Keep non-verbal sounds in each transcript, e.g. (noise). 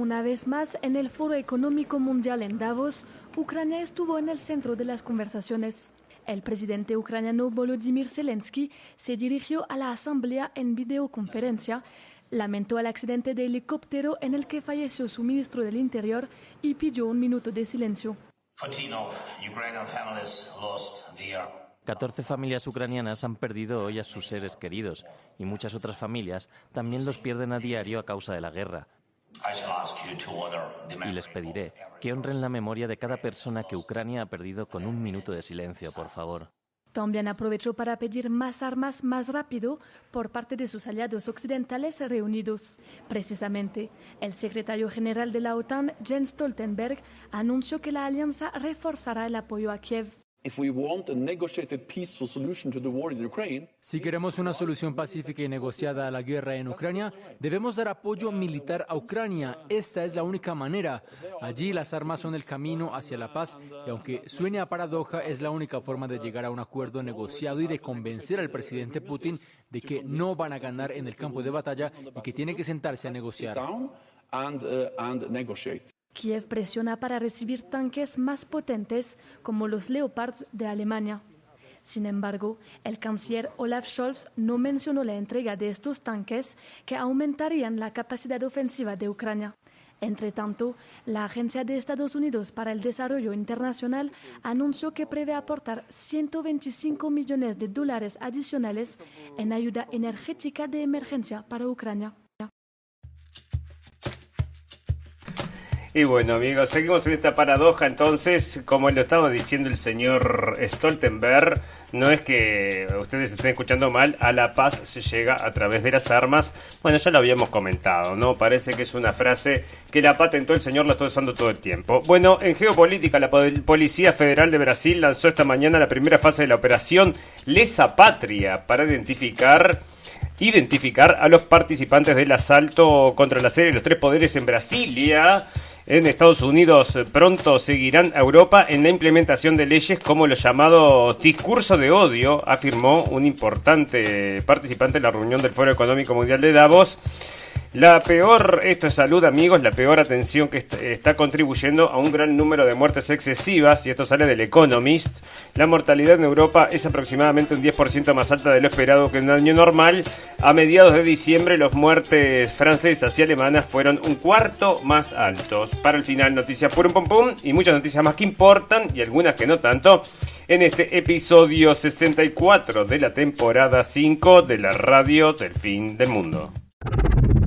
Una vez más, en el Foro Económico Mundial en Davos, Ucrania estuvo en el centro de las conversaciones. El presidente ucraniano Volodymyr Zelensky se dirigió a la asamblea en videoconferencia, lamentó el accidente de helicóptero en el que falleció su ministro del Interior y pidió un minuto de silencio. 14 familias ucranianas han perdido hoy a sus seres queridos y muchas otras familias también los pierden a diario a causa de la guerra. Y les pediré que honren la memoria de cada persona que Ucrania ha perdido con un minuto de silencio, por favor. También aprovechó para pedir más armas más rápido por parte de sus aliados occidentales reunidos. Precisamente, el secretario general de la OTAN, Jens Stoltenberg, anunció que la alianza reforzará el apoyo a Kiev. Si queremos una solución pacífica y negociada a la guerra en Ucrania, debemos dar apoyo militar a Ucrania. Esta es la única manera. Allí las armas son el camino hacia la paz y aunque suene a paradoja, es la única forma de llegar a un acuerdo negociado y de convencer al presidente Putin de que no van a ganar en el campo de batalla y que tiene que sentarse a negociar. Kiev presiona para recibir tanques más potentes como los Leopards de Alemania. Sin embargo, el canciller Olaf Scholz no mencionó la entrega de estos tanques que aumentarían la capacidad ofensiva de Ucrania. Entre tanto, la Agencia de Estados Unidos para el Desarrollo Internacional anunció que prevé aportar 125 millones de dólares adicionales en ayuda energética de emergencia para Ucrania. Y bueno amigos, seguimos en esta paradoja entonces, como lo estaba diciendo el señor Stoltenberg, no es que ustedes estén escuchando mal, a la paz se llega a través de las armas, bueno ya lo habíamos comentado, ¿no? Parece que es una frase que la patentó el señor, la está usando todo el tiempo. Bueno, en geopolítica la Policía Federal de Brasil lanzó esta mañana la primera fase de la operación Lesa Patria para identificar identificar a los participantes del asalto contra la serie de los tres poderes en Brasilia en Estados Unidos pronto seguirán a Europa en la implementación de leyes como lo llamado discurso de odio, afirmó un importante participante en la reunión del Foro Económico Mundial de Davos. La peor, esto es salud amigos, la peor atención que está contribuyendo a un gran número de muertes excesivas, y esto sale del Economist. La mortalidad en Europa es aproximadamente un 10% más alta de lo esperado que en un año normal. A mediados de diciembre, las muertes francesas y alemanas fueron un cuarto más altos. Para el final, noticias por un pum pum y muchas noticias más que importan y algunas que no tanto en este episodio 64 de la temporada 5 de la radio del fin del mundo.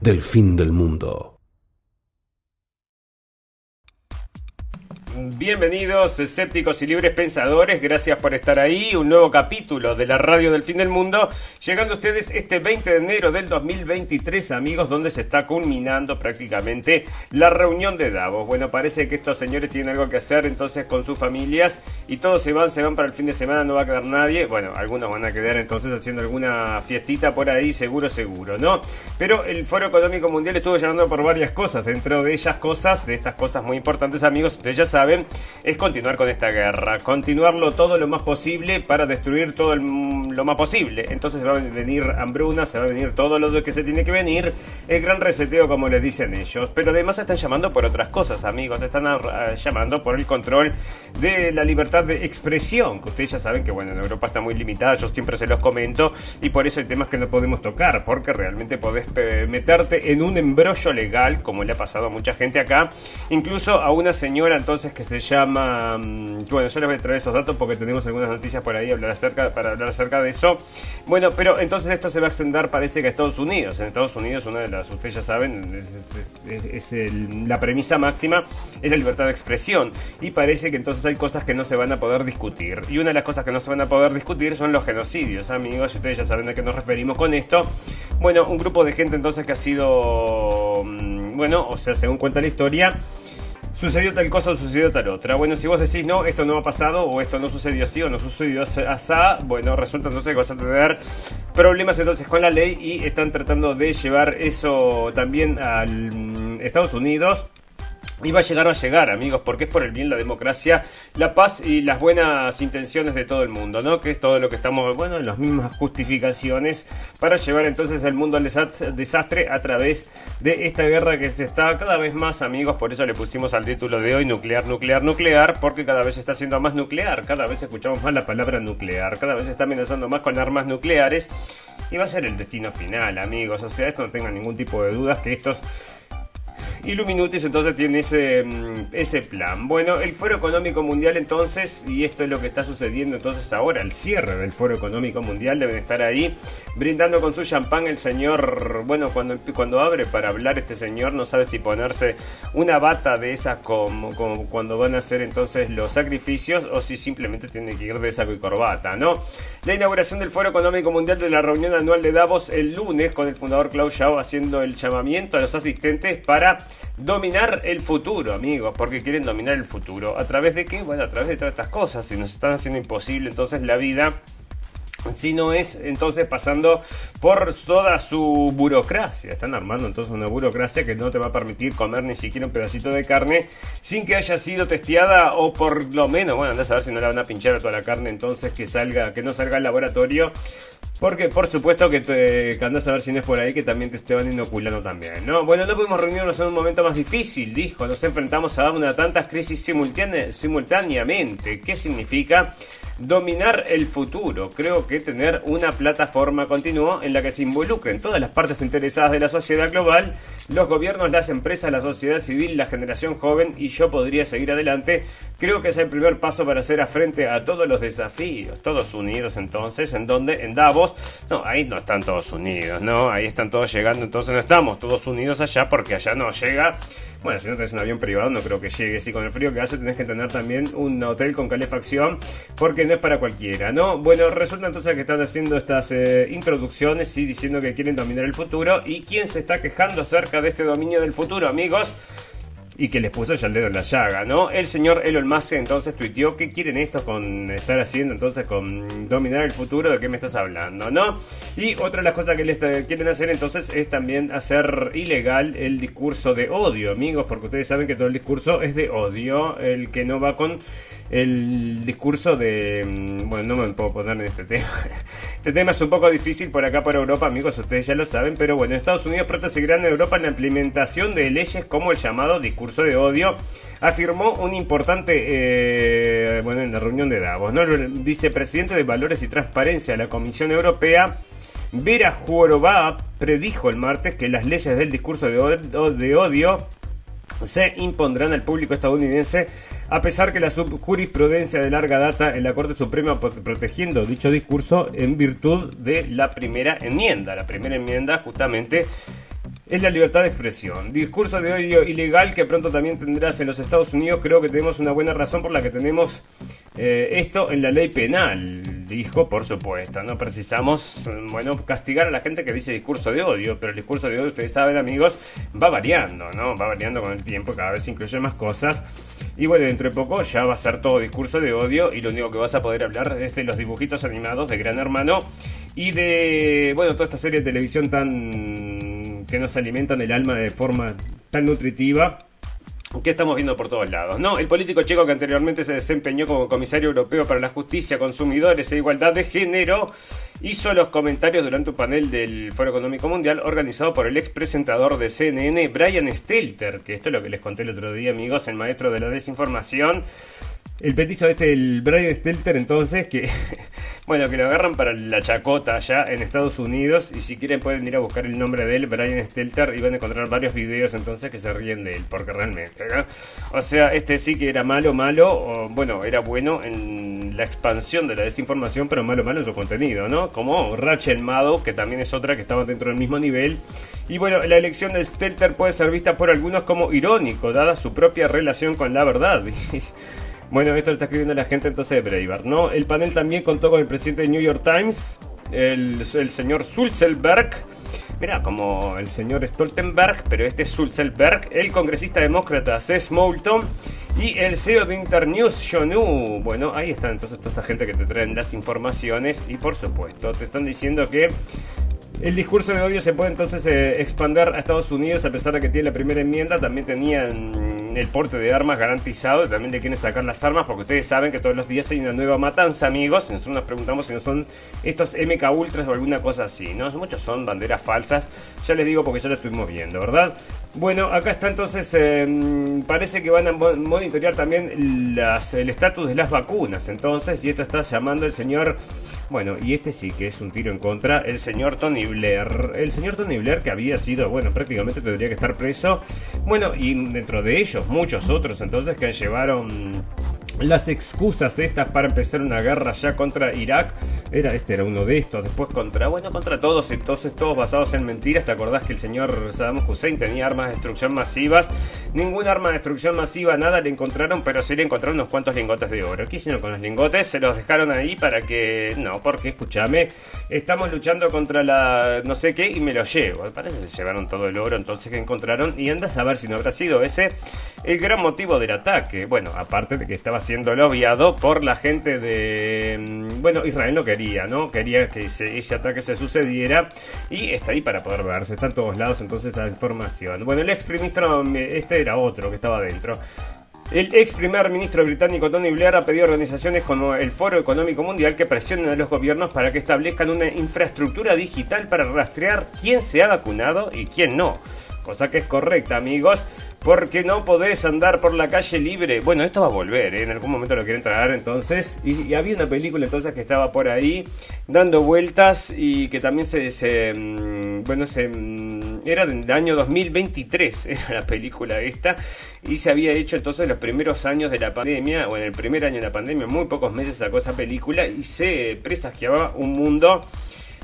del fin del mundo. Bienvenidos, escépticos y libres pensadores, gracias por estar ahí. Un nuevo capítulo de la radio del fin del mundo, llegando a ustedes este 20 de enero del 2023, amigos, donde se está culminando prácticamente la reunión de Davos. Bueno, parece que estos señores tienen algo que hacer entonces con sus familias y todos se van, se van para el fin de semana, no va a quedar nadie. Bueno, algunos van a quedar entonces haciendo alguna fiestita por ahí, seguro, seguro, ¿no? Pero el Foro Económico Mundial estuvo llamando por varias cosas, dentro de ellas cosas, de estas cosas muy importantes, amigos, ustedes ya saben es continuar con esta guerra, continuarlo todo lo más posible para destruir todo lo más posible. Entonces va a venir hambruna, se va a venir todo lo que se tiene que venir, el gran reseteo como les dicen ellos. Pero además están llamando por otras cosas, amigos, están llamando por el control de la libertad de expresión, que ustedes ya saben que bueno, en Europa está muy limitada, yo siempre se los comento, y por eso hay temas que no podemos tocar, porque realmente podés meterte en un embrollo legal, como le ha pasado a mucha gente acá, incluso a una señora entonces que se llama. Mm, bueno, ya les voy a traer esos datos porque tenemos algunas noticias por ahí hablar acerca, para hablar acerca de eso. Bueno, pero entonces esto se va a extender, parece que a Estados Unidos. En Estados Unidos, una de las, ustedes ya saben, es, la premisa máxima es la libertad de expresión. Y parece que entonces hay cosas que no se van a poder discutir. Y una de las cosas que no se van a poder discutir son los genocidios, amigos. Ustedes ya saben a qué nos referimos con esto. Bueno, un grupo de gente entonces que ha sido mm, bueno, o sea, según cuenta la historia, sucedió tal cosa o sucedió tal otra. Bueno, si vos decís, no, esto no ha pasado, o esto no sucedió así, o no sucedió así, bueno, resulta entonces que vas a tener problemas entonces con la ley y están tratando de llevar eso también al mm, Estados Unidos y va a llegar, a llegar, amigos, porque es por el bien, la democracia, la paz y las buenas intenciones de todo el mundo, ¿no? Que es todo lo que estamos, bueno, en las mismas justificaciones para llevar entonces el mundo al desastre a través de esta guerra que se está cada vez más, amigos. Por eso le pusimos al título de hoy nuclear, nuclear, nuclear, porque cada vez está siendo más nuclear, cada vez escuchamos más la palabra nuclear, cada vez está amenazando más con armas nucleares y va a ser el destino final, amigos. O sea, esto no tengan ningún tipo de dudas que estos Illuminutis entonces tiene ese, mm, ese plan. Bueno, el Foro Económico Mundial entonces, y esto es lo que está sucediendo entonces ahora, el cierre del Foro Económico Mundial, deben estar ahí brindando con su champán el señor, bueno, cuando, cuando abre para hablar este señor no sabe si ponerse una bata de esas como, como cuando van a hacer entonces los sacrificios o si simplemente tiene que ir de saco y corbata, ¿no? La inauguración del Foro Económico Mundial de la reunión anual de Davos el lunes con el fundador Klaus Schwab haciendo el llamamiento a los asistentes para dominar el futuro, amigos, porque quieren dominar el futuro. ¿A través de qué? Bueno, a través de todas estas cosas. Si nos están haciendo imposible entonces la vida si no es entonces pasando por toda su burocracia. Están armando entonces una burocracia que no te va a permitir comer ni siquiera un pedacito de carne sin que haya sido testeada o por lo menos, bueno, andás a ver si no la van a pinchar a toda la carne entonces que salga, que no salga al laboratorio. Porque por supuesto que, te, que andás a ver si no es por ahí que también te, van inoculando también, ¿no? Bueno, no podemos reunirnos en un momento más difícil, dijo. Nos enfrentamos a una tantas crisis simultáneamente. ¿Qué significa? dominar el futuro. Creo que tener una plataforma continua en la que se involucren todas las partes interesadas de la sociedad global, los gobiernos, las empresas, la sociedad civil, la generación joven y yo podría seguir adelante. Creo que es el primer paso para hacer frente a todos los desafíos. Todos unidos entonces, en donde, en Davos, no, ahí no están todos unidos, ¿no? Ahí están todos llegando, entonces no estamos todos unidos allá porque allá no llega bueno, si no tenés un avión privado, no creo que llegue. Si con el frío que hace tenés que tener también un hotel con calefacción, porque no es para cualquiera, ¿no? Bueno, resulta entonces que están haciendo estas eh, introducciones y diciendo que quieren dominar el futuro. ¿Y quién se está quejando acerca de este dominio del futuro, amigos? Y que les puso ya el dedo en la llaga, ¿no? El señor Elon Musk entonces tuiteó ¿qué quieren esto con estar haciendo entonces con dominar el futuro? ¿De qué me estás hablando, no? Y otra de las cosas que les quieren hacer entonces es también hacer ilegal el discurso de odio, amigos, porque ustedes saben que todo el discurso es de odio, el que no va con el discurso de... Mm, bueno, no me puedo poner en este tema. (laughs) Este tema es un poco difícil por acá por Europa, amigos, ustedes ya lo saben, pero bueno, Estados Unidos pronto seguirá en Europa en la implementación de leyes como el llamado discurso de odio, afirmó un importante, eh, bueno, en la reunión de Davos, ¿no? El vicepresidente de Valores y Transparencia de la Comisión Europea, Vera Jurová, predijo el martes que las leyes del discurso de odio se impondrán al público estadounidense a pesar que la jurisprudencia de larga data en la Corte Suprema protegiendo dicho discurso en virtud de la primera enmienda. La primera enmienda justamente es la libertad de expresión. Discurso de odio ilegal que pronto también tendrás en los Estados Unidos. Creo que tenemos una buena razón por la que tenemos eh, esto en la ley penal, dijo, por supuesto. No precisamos, bueno, castigar a la gente que dice discurso de odio, pero el discurso de odio, ustedes saben, amigos, va variando, ¿no? Va variando con el tiempo, cada vez incluye más cosas. Y bueno, dentro de poco ya va a ser todo discurso de odio y lo único que vas a poder hablar es de los dibujitos animados de Gran Hermano y de, bueno, toda esta serie de televisión tan que nos alimentan el alma de forma tan nutritiva que estamos viendo por todos lados, ¿no? El político checo que anteriormente se desempeñó como comisario europeo para la justicia, consumidores e igualdad de género, hizo los comentarios durante un panel del Foro Económico Mundial organizado por el ex presentador de CNN, Brian Stelter, que esto es lo que les conté el otro día, amigos, el maestro de la desinformación. El petizo este, el Brian Stelter, entonces, que (laughs) bueno, que lo agarran para la chacota allá en Estados Unidos. Y si quieren pueden ir a buscar el nombre de él, Brian Stelter, y van a encontrar varios videos entonces que se ríen de él, porque realmente, O sea, este sí que era malo, malo, bueno, era bueno en la expansión de la desinformación, pero malo, malo en su contenido, ¿no? Como Rachel Maddow, que también es otra que estaba dentro del mismo nivel. Y bueno, la elección de Stelter puede ser vista por algunos como irónico, dada su propia relación con la verdad. (laughs) Bueno, esto lo está escribiendo la gente entonces de Breitbart, ¿no? El panel también contó con el presidente de New York Times, el, señor Sulzelberg, Mira, como el señor Stoltenberg, pero este es Sulzelberg, el congresista demócrata Seth Moulton y el CEO de Internews, Jonu. Bueno, ahí están entonces toda esta gente que te traen las informaciones y por supuesto te están diciendo que el discurso de odio se puede entonces eh, expandir a Estados Unidos a pesar de que tiene la primera enmienda. También tenían el porte de armas garantizado. También le quieren sacar las armas porque ustedes saben que todos los días hay una nueva matanza, amigos. Y nosotros nos preguntamos si no son estos MK Ultras o alguna cosa así. ¿no? Muchos son banderas falsas. Ya les digo porque ya lo estuvimos viendo, ¿verdad? Bueno, acá está entonces. Em, parece que van a monitorear también el estatus de las vacunas. Entonces, y esto está llamando el señor. Bueno, y este sí que es un tiro en contra, el señor Tony Blair. El señor Tony Blair que había sido, bueno, prácticamente tendría que estar preso. Bueno, y dentro de ellos muchos otros entonces que llevaron las excusas estas para empezar una guerra ya contra Irak. Era, este era uno de estos. Después contra, bueno, contra todos, entonces todos basados en mentiras. ¿Te acordás que el señor Saddam Hussein tenía armas de destrucción masivas? Ningún arma de destrucción masiva, nada le encontraron, pero sí le encontraron unos cuantos lingotes de oro. ¿Qué hicieron con los lingotes? Se los dejaron ahí para que... No, porque escúchame, estamos luchando contra la no sé qué y me lo llevo. Parece que se llevaron todo el oro entonces que encontraron y andas a ver si no habrá sido ese el gran motivo del ataque. Bueno, aparte de que estaba siendo lobiado por la gente de... Mm, bueno, Israel no quería, ¿no? Quería que ese, ataque se sucediera y está ahí para poder verse. Está en todos lados entonces la información. Bueno, el ex ministro, este era otro que estaba adentro. El ex primer ministro británico Tony Blair ha pedido a organizaciones como el Foro Económico Mundial que presionen a los gobiernos para que establezcan una infraestructura digital para rastrear quién se ha vacunado y quién no. Cosa que es correcta, amigos porque no podés andar por la calle libre. Bueno, esto va a volver, ¿eh? en algún momento lo quieren traer entonces. Y, había una película entonces que estaba por ahí dando vueltas y que también se, mm, bueno, se mm, era del año 2023, (laughs) era la película esta, y se había hecho entonces los primeros años de la pandemia, o en el primer año de la pandemia, muy pocos meses sacó esa película y se presagiaba un mundo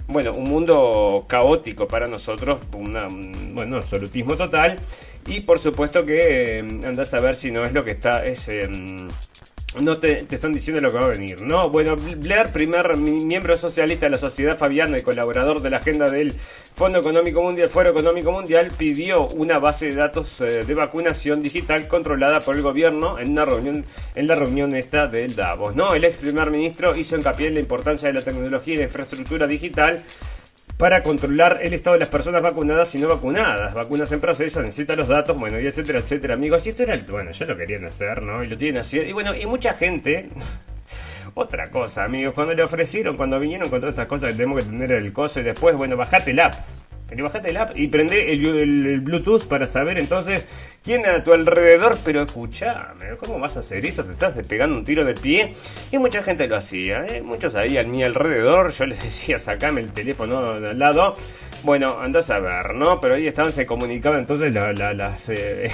bueno, un mundo caótico para nosotros, una, bueno, absolutismo total. Y por supuesto que eh, andas a ver si no es lo que está, es... No te, están diciendo lo que va a venir, ¿no? Bueno, Blair, primer miembro socialista de la Sociedad Fabiana y colaborador de la agenda del Fondo Económico Mundial, Foro Económico Mundial, pidió una base de datos eh, de vacunación digital controlada por el gobierno en una reunión, en la reunión esta del Davos, ¿no? El ex primer ministro hizo hincapié en la importancia de la tecnología y la infraestructura digital para controlar el estado de las personas vacunadas y no vacunadas. Vacunas en proceso, necesita los datos, bueno, y etcétera, etcétera, amigos. Y esto era el, bueno, ya lo querían hacer, ¿no? Y lo tienen así. Y bueno, y mucha gente. (laughs) Otra cosa, amigos, cuando le ofrecieron, cuando vinieron con todas estas cosas que tenemos que tener el coso y después, bueno, bajate app. Y bajate el app y prende el, Bluetooth para saber entonces quién a tu alrededor. Pero escúchame, ¿cómo vas a hacer eso? Te estás pegando un tiro de pie. Y mucha gente lo hacía, ¿eh? Muchos ahí a mi alrededor. Yo les (laughs) decía, sacame el teléfono al lado. Bueno, andás a ver, ¿no? Pero ahí estaban, se comunicaban entonces las. Eh,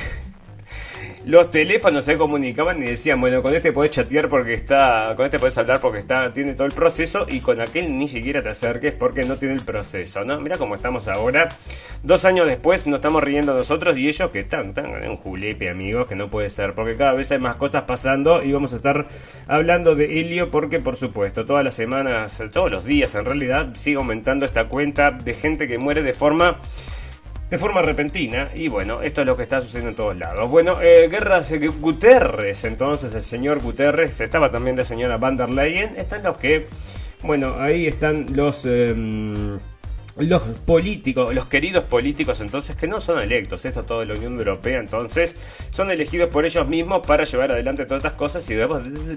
los teléfonos se comunicaban y decían, bueno, con este podés chatear porque está, con este podés hablar porque está, tiene todo el proceso y con aquel ni siquiera te acerques porque no tiene el proceso, ¿no? Mira cómo estamos ahora. Dos años después nos estamos riendo nosotros y ellos que están, en un julepe, amigos, que no puede ser, porque cada vez hay más cosas pasando y vamos a estar hablando de Helio porque, por supuesto, todas las semanas, todos los días en realidad, sigue aumentando esta cuenta de gente que muere de forma de forma repentina. Y bueno, esto es lo que está sucediendo en todos lados. Bueno, eh, Guerras Guterres, entonces el señor Guterres, estaba también la señora Van der Leyen, están los que, bueno, ahí están los... Em, los políticos, los queridos políticos entonces que no son electos, esto todo de la Unión Europea entonces, son elegidos por ellos mismos para llevar adelante todas estas cosas y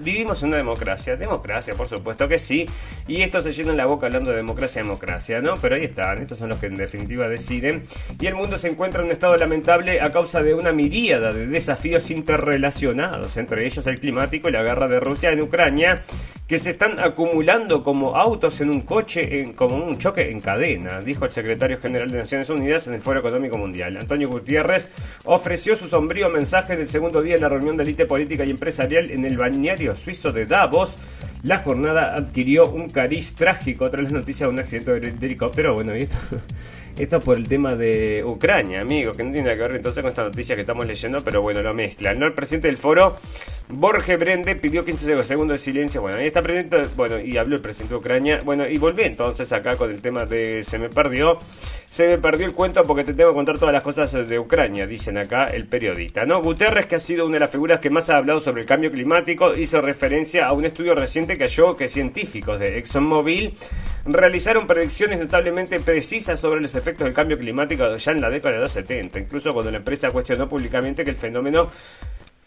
vivimos en una democracia, democracia por supuesto que sí, y esto se llena la boca hablando de democracia, democracia, ¿no? Pero ahí están, estos son los que en definitiva deciden y el mundo se encuentra en un estado lamentable a causa de una miríada de desafíos interrelacionados, entre ellos el climático y la guerra de Rusia en Ucrania, que se están acumulando como autos en un coche, como un choque en cadena, dijo el secretario general de Naciones Unidas en el Foro Económico Mundial. Antonio Gutiérrez ofreció su sombrío mensaje del segundo día de la reunión de élite política y empresarial en el bañario suizo de Davos. La jornada adquirió un cariz trágico tras las noticias de un accidente de helicóptero. Bueno, y esto (laughs) Esto por el tema de Ucrania, amigos, que no tiene nada que ver entonces con esta noticia que estamos leyendo, pero bueno, lo mezclan. ¿no? El presidente del foro, Borge Brende, pidió 15 segundos de silencio. Bueno, ahí está presente, bueno, y habló el presidente de Ucrania. Bueno, y volví entonces acá con el tema de se me perdió. Se me perdió el cuento porque te tengo que contar todas las cosas de Ucrania, dicen acá el periodista. ¿no? Guterres, que ha sido una de las figuras que más ha hablado sobre el cambio climático, hizo referencia a un estudio reciente que halló que científicos de ExxonMobil realizaron predicciones notablemente precisas sobre los efectos del cambio climático ya en la década de los 70, incluso cuando la empresa cuestionó públicamente que el fenómeno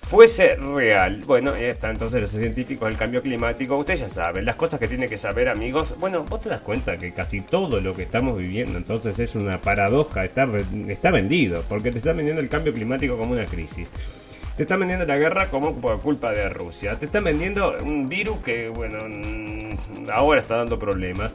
fuese real. Bueno, ya está entonces los científicos del cambio climático. Ustedes ya saben, las cosas que tienen que saber, amigos. Bueno, vos te das cuenta que casi todo lo que estamos viviendo entonces es una paradoja, está, está vendido, porque te están vendiendo el cambio climático como una crisis. Te están vendiendo la guerra como por culpa de Rusia. Te están vendiendo un virus que, bueno, mm, ahora está dando problemas.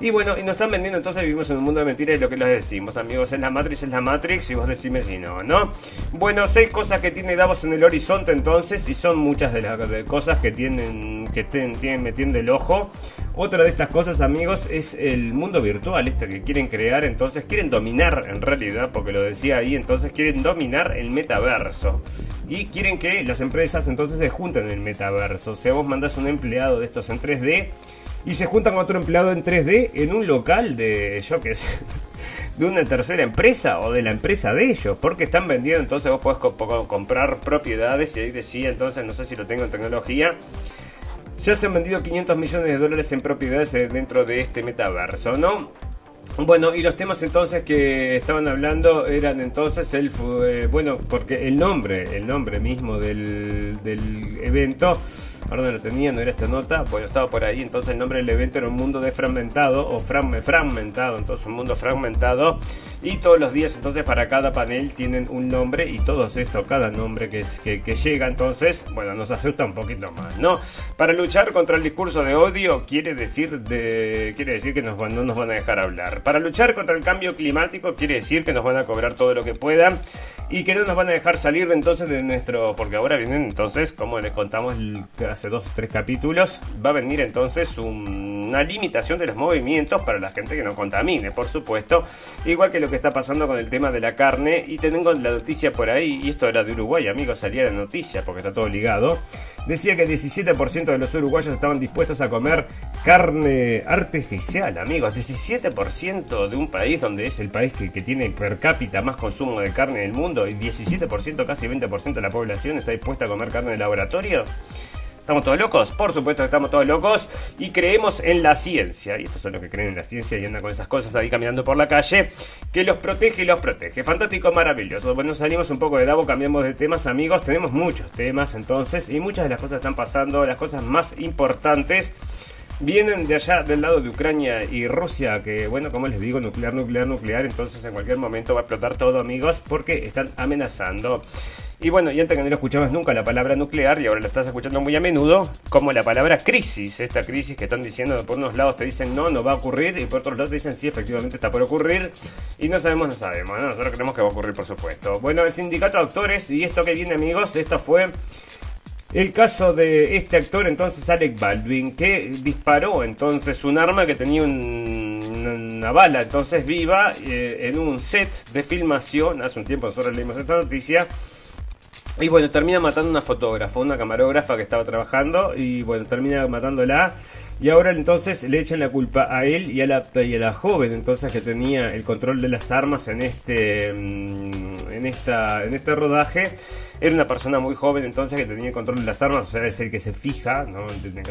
Y bueno, y nos están vendiendo, entonces vivimos en un mundo de mentiras y lo que les decimos, amigos, es la Matrix, es la Matrix y vos decime si no, ¿no? Bueno, seis cosas que tiene Davos en el horizonte entonces y son muchas de las cosas que tienen, que tienen, metiendo el ojo. Otra de estas cosas, amigos, es el mundo virtual, este que quieren crear, entonces quieren dominar en realidad, porque lo decía ahí, entonces quieren dominar el metaverso. Y quieren que las empresas entonces se junten en el metaverso. O sea, vos mandas un empleado de estos en 3D y se juntan con otro empleado en 3D en un local de, yo qué sé, (laughs) de una tercera empresa o de la empresa de ellos, porque están vendiendo, entonces vos podés comprar propiedades y ahí decía, entonces no sé si lo tengo en tecnología. Ya se han vendido 500 millones de dólares en propiedades dentro de este metaverso, ¿no? Bueno, y los temas entonces que estaban hablando eran entonces el eh, bueno, porque el nombre, el nombre mismo del, del evento ahora no lo tenía, no era esta nota, bueno, estaba por ahí, entonces el nombre del evento era un mundo de fragmentado o fragmentado, entonces un mundo fragmentado y todos los días entonces para cada panel tienen un nombre y todos esto, cada nombre que, que, llega entonces, bueno, nos asusta un poquito más, ¿no? Para luchar contra el discurso de odio quiere decir, de, quiere decir que nos, no nos van a dejar hablar. Para luchar contra el cambio climático quiere decir que nos van a cobrar todo lo que puedan y que no nos van a dejar salir entonces de nuestro, porque ahora vienen entonces, como les contamos hace dos o tres capítulos, va a venir entonces una limitación de los movimientos para la gente que no contamine, por supuesto, igual que lo que está pasando con el tema de la carne y tengo la noticia por ahí, y esto era de Uruguay, amigos, salía la noticia porque está todo ligado, decía que el 17% de los uruguayos estaban dispuestos a comer carne artificial, amigos, 17% de un país donde es el país que, tiene per cápita más consumo de carne en el mundo y 17%, casi 20% de la población está dispuesta a comer carne de laboratorio. ¿Estamos todos locos? Por supuesto que estamos todos locos y creemos en la ciencia. Y estos son los que creen en la ciencia y andan con esas cosas ahí caminando por la calle. Que los protege y los protege. Fantástico, maravilloso. Bueno, salimos un poco de Davo, cambiamos de temas, amigos. Tenemos muchos temas entonces y muchas de las cosas están pasando. Las cosas más importantes vienen de allá del lado de Ucrania y Rusia, que bueno, como les digo, nuclear, nuclear, nuclear, entonces en cualquier momento va a explotar todo, amigos, porque están amenazando. Y bueno, y antes que no lo escuchabas nunca la palabra nuclear y ahora la estás escuchando muy a menudo, como la palabra crisis, esta crisis que están diciendo por unos lados te dicen no, no va a ocurrir y por otros lados te dicen sí, efectivamente está por ocurrir y no sabemos, no sabemos, nosotros creemos que va a ocurrir por supuesto. Bueno, el sindicato de actores y esto que viene amigos, esto fue el caso de este actor entonces Alec Baldwin que disparó entonces un arma que tenía una bala entonces viva eh, en un set de filmación, hace un tiempo nosotros leímos esta noticia y bueno, termina matando una fotógrafa, una camarógrafa que estaba trabajando y bueno, termina matándola. Y ahora entonces le echan la culpa a él y a la, y a la joven entonces que tenía el control de las armas en este, mm, en esta, en este rodaje. Era una persona muy joven entonces que tenía el control de las armas, o sea, es el que se fija, ¿no?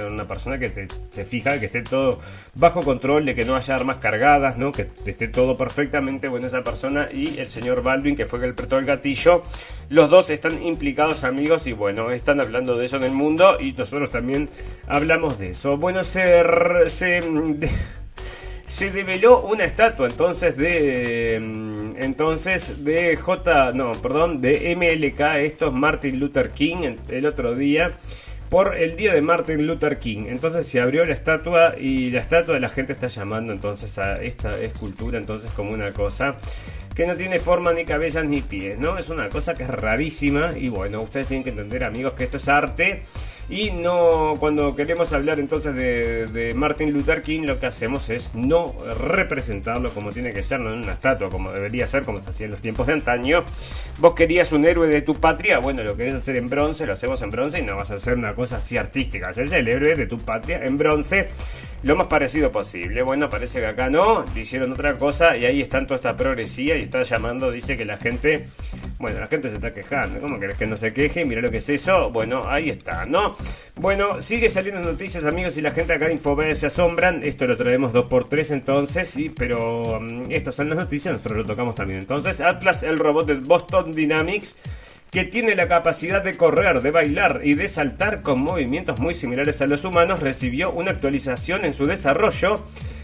Una persona que se fija, que esté todo bajo control, de que no haya armas cargadas, ¿no? Que esté todo perfectamente, bueno, esa persona y el señor Baldwin, que fue el que apretó el gatillo. Los dos están implicados, amigos, y bueno, están hablando de eso en el mundo y nosotros también hablamos de eso. Bueno. Se se develó una estatua entonces de mm, entonces de J no perdón de MLK esto es Martin Luther King el otro día por el día de Martin Luther King. Entonces se abrió la estatua y la estatua de la gente está llamando entonces a esta escultura entonces como una cosa que no tiene forma ni cabeza ni pies no es una cosa que es rarísima y bueno ustedes tienen que entender amigos que esto es arte Y no, cuando queremos hablar entonces de, Martin Luther King, lo que hacemos es no representarlo como tiene que ser, no en una estatua, como debería ser, como se hacía en los tiempos de antaño. Vos querías un héroe de tu patria, bueno, lo querés hacer en bronce, lo hacemos en bronce y no vas a hacer una cosa así artística. Es el héroe de tu patria en bronce lo más parecido posible. Bueno, parece que acá no, le hicieron otra cosa y ahí están toda esta progresía y está llamando, dice que la gente, bueno, la gente se está quejando. ¿Cómo querés que no se queje? Mira lo que es eso. Bueno, ahí está, ¿no? Bueno, sigue saliendo noticias, amigos, y la gente acá de Infobay se asombran. Esto lo traemos 2x3 entonces, sí, pero um, estas son las noticias, nosotros lo tocamos también. Entonces, Atlas, el robot de Boston Dynamics que tiene la capacidad de correr, de bailar y de saltar con movimientos muy similares a los humanos, recibió una actualización en su desarrollo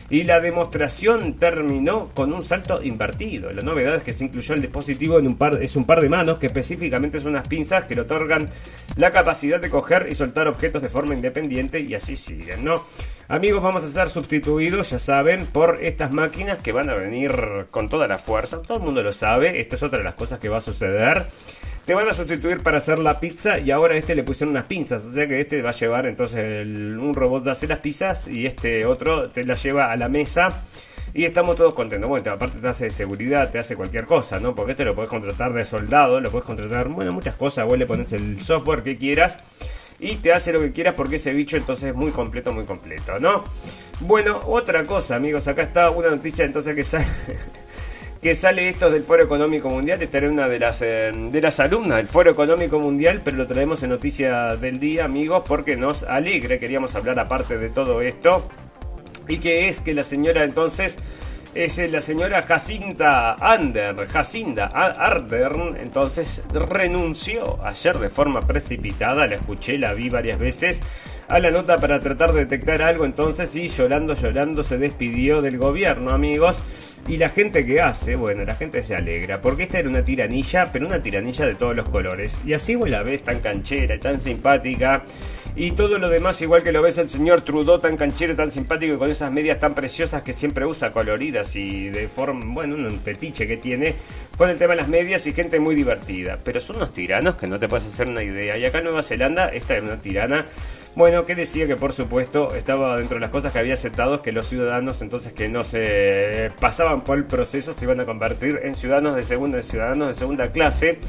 y la demostración terminó con un salto invertido. La novedad es que se incluyó el dispositivo en un par, es un par de manos que específicamente son unas pinzas que le otorgan la capacidad de coger y soltar objetos de forma independiente y así siguen, ¿no? Amigos, vamos a ser sustituidos, ya saben, por estas máquinas que van a venir con toda la fuerza. Todo el mundo lo sabe, esto es otra de las cosas que va a suceder. Te van a sustituir para hacer la pizza y ahora este le pusieron unas pinzas. O sea que este va a llevar entonces un robot de hacer las pizzas y este otro te la lleva a la mesa. Y estamos todos contentos. Bueno, aparte te hace seguridad, te hace cualquier cosa, ¿no? Porque este lo puedes contratar de soldado, lo puedes contratar, bueno, muchas cosas. Vos le pones el software que quieras y te hace lo que quieras porque ese bicho entonces es muy completo, muy completo, ¿no? Bueno, otra cosa, amigos, acá está una noticia entonces que (laughs) sale. Que sale esto del Foro Económico Mundial. Esta era una de las, eh, de las alumnas del Foro Económico Mundial, pero lo traemos en noticia del día, amigos, porque nos alegre. Queríamos hablar aparte de todo esto. Y que es que la señora entonces es la señora Jacinta Ander, Jacinda Ardern, entonces renunció ayer de forma precipitada, la escuché, la vi varias veces, a la nota para tratar de detectar algo entonces y llorando, llorando se despidió del gobierno, amigos. Y la gente que hace, bueno, la gente se alegra, porque esta era una tiranilla, pero una tiranilla de todos los colores. Y así vos la ves tan canchera, tan simpática, y todo lo demás igual que lo ves el señor Trudeau tan canchero, tan simpático, y con esas medias tan preciosas que siempre usa, coloridas y de forma, bueno, un fetiche que tiene, con el tema de las medias y gente muy divertida. Pero son unos tiranos que no te puedes hacer una idea. Y acá en Nueva Zelanda, esta es una tirana bueno, que decía que por supuesto estaba dentro de las cosas que había aceptado que los ciudadanos entonces que no se pasaban por el proceso se iban a convertir en ciudadanos de segunda, ciudadanos de segunda clase.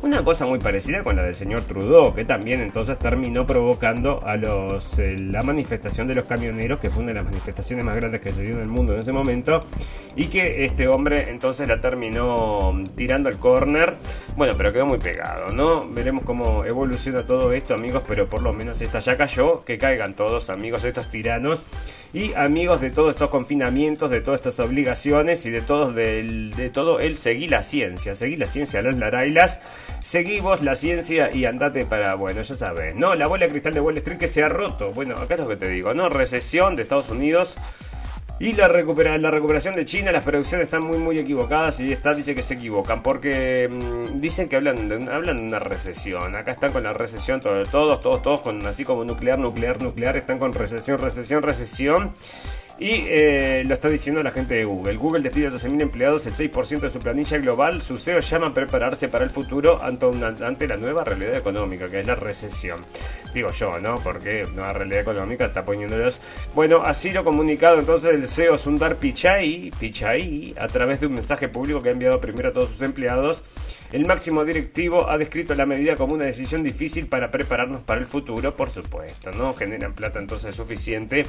Una cosa muy parecida con la del señor Trudeau, que también entonces terminó provocando a los eh, la manifestación de los camioneros, que fue una de las manifestaciones más grandes que se dio en el mundo en ese momento, y que este hombre entonces la terminó tirando al corner. Bueno, pero quedó muy pegado, ¿no? Veremos cómo evoluciona todo esto, amigos, pero por lo menos esta ya cayó que caigan todos amigos estos tiranos y amigos de todos estos confinamientos, de todas estas obligaciones y de todos de todo el seguí la ciencia, seguí la ciencia, los larailas, seguí vos la ciencia y andate para, bueno, ya sabes, no, la bola de cristal de Wall Street que se ha roto, bueno, acá es lo que te digo, no, recesión de Estados Unidos y la, recupera la recuperación de China, las producciones están muy muy equivocadas y está dice que se equivocan porque mm, dicen que hablan de, hablan una recesión. Acá están con la recesión todos, todos, todos con así como nuclear, nuclear, nuclear, están con recesión, recesión, recesión. Y eh, lo está diciendo la gente de Google. Google despide a 12.000 empleados, el 6% de su planilla global. Su CEO llama a prepararse para el futuro ante, ante la nueva realidad económica, que es la recesión. Digo yo, ¿no? Porque nueva realidad económica está poniéndolos. Bueno, así lo comunicado entonces el CEO Sundar Pichai, Pichai, a través de un mensaje público que ha enviado primero a todos sus empleados. El máximo directivo ha descrito la medida como una decisión difícil para prepararnos para el futuro, por supuesto, ¿no? Generan plata entonces suficiente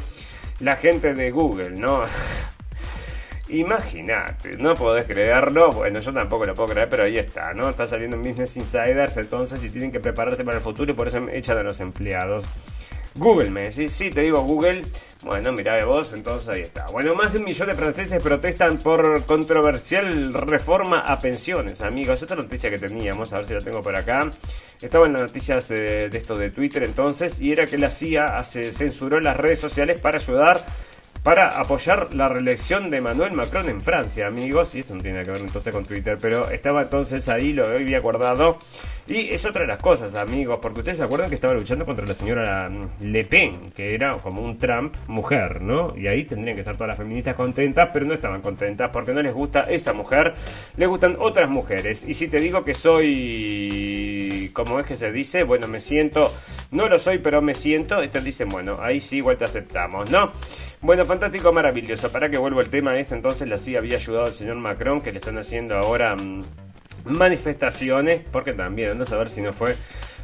la gente de Google, ¿no? (laughs) Imagínate, no podés creerlo. Bueno, yo tampoco lo puedo creer, pero ahí está, ¿no? Está saliendo en Business Insiders entonces y tienen que prepararse para el futuro y por eso echan a los empleados. Google me decís, sí, te digo Google. Bueno, mira de vos, entonces ahí está. Bueno, más de un millón de franceses protestan por controversial reforma a pensiones, amigos. Esta noticia que teníamos, a ver si la tengo por acá. Estaba en las noticias de, esto de Twitter entonces, y era que la CIA censuró las redes sociales para ayudar para apoyar la reelección de Manuel Macron en Francia, amigos. Y esto no tiene que ver entonces con Twitter, pero estaba entonces ahí, lo había guardado. Y es otra de las cosas, amigos, porque ustedes se acuerdan que estaba luchando contra la señora Le Pen, que era como un Trump mujer, ¿no? Y ahí tendrían que estar todas las feministas contentas, pero no estaban contentas porque no les gusta esa mujer, les gustan otras mujeres. Y si te digo que soy, como es que se dice, bueno, me siento No lo soy, pero me siento. Estos dicen, bueno, ahí sí, igual te aceptamos, ¿no? Bueno, fantástico, maravilloso. Para que vuelva el tema este, entonces la sí había ayudado el señor Macron, que le están haciendo ahora mm, manifestaciones, porque también, anda a saber si no fue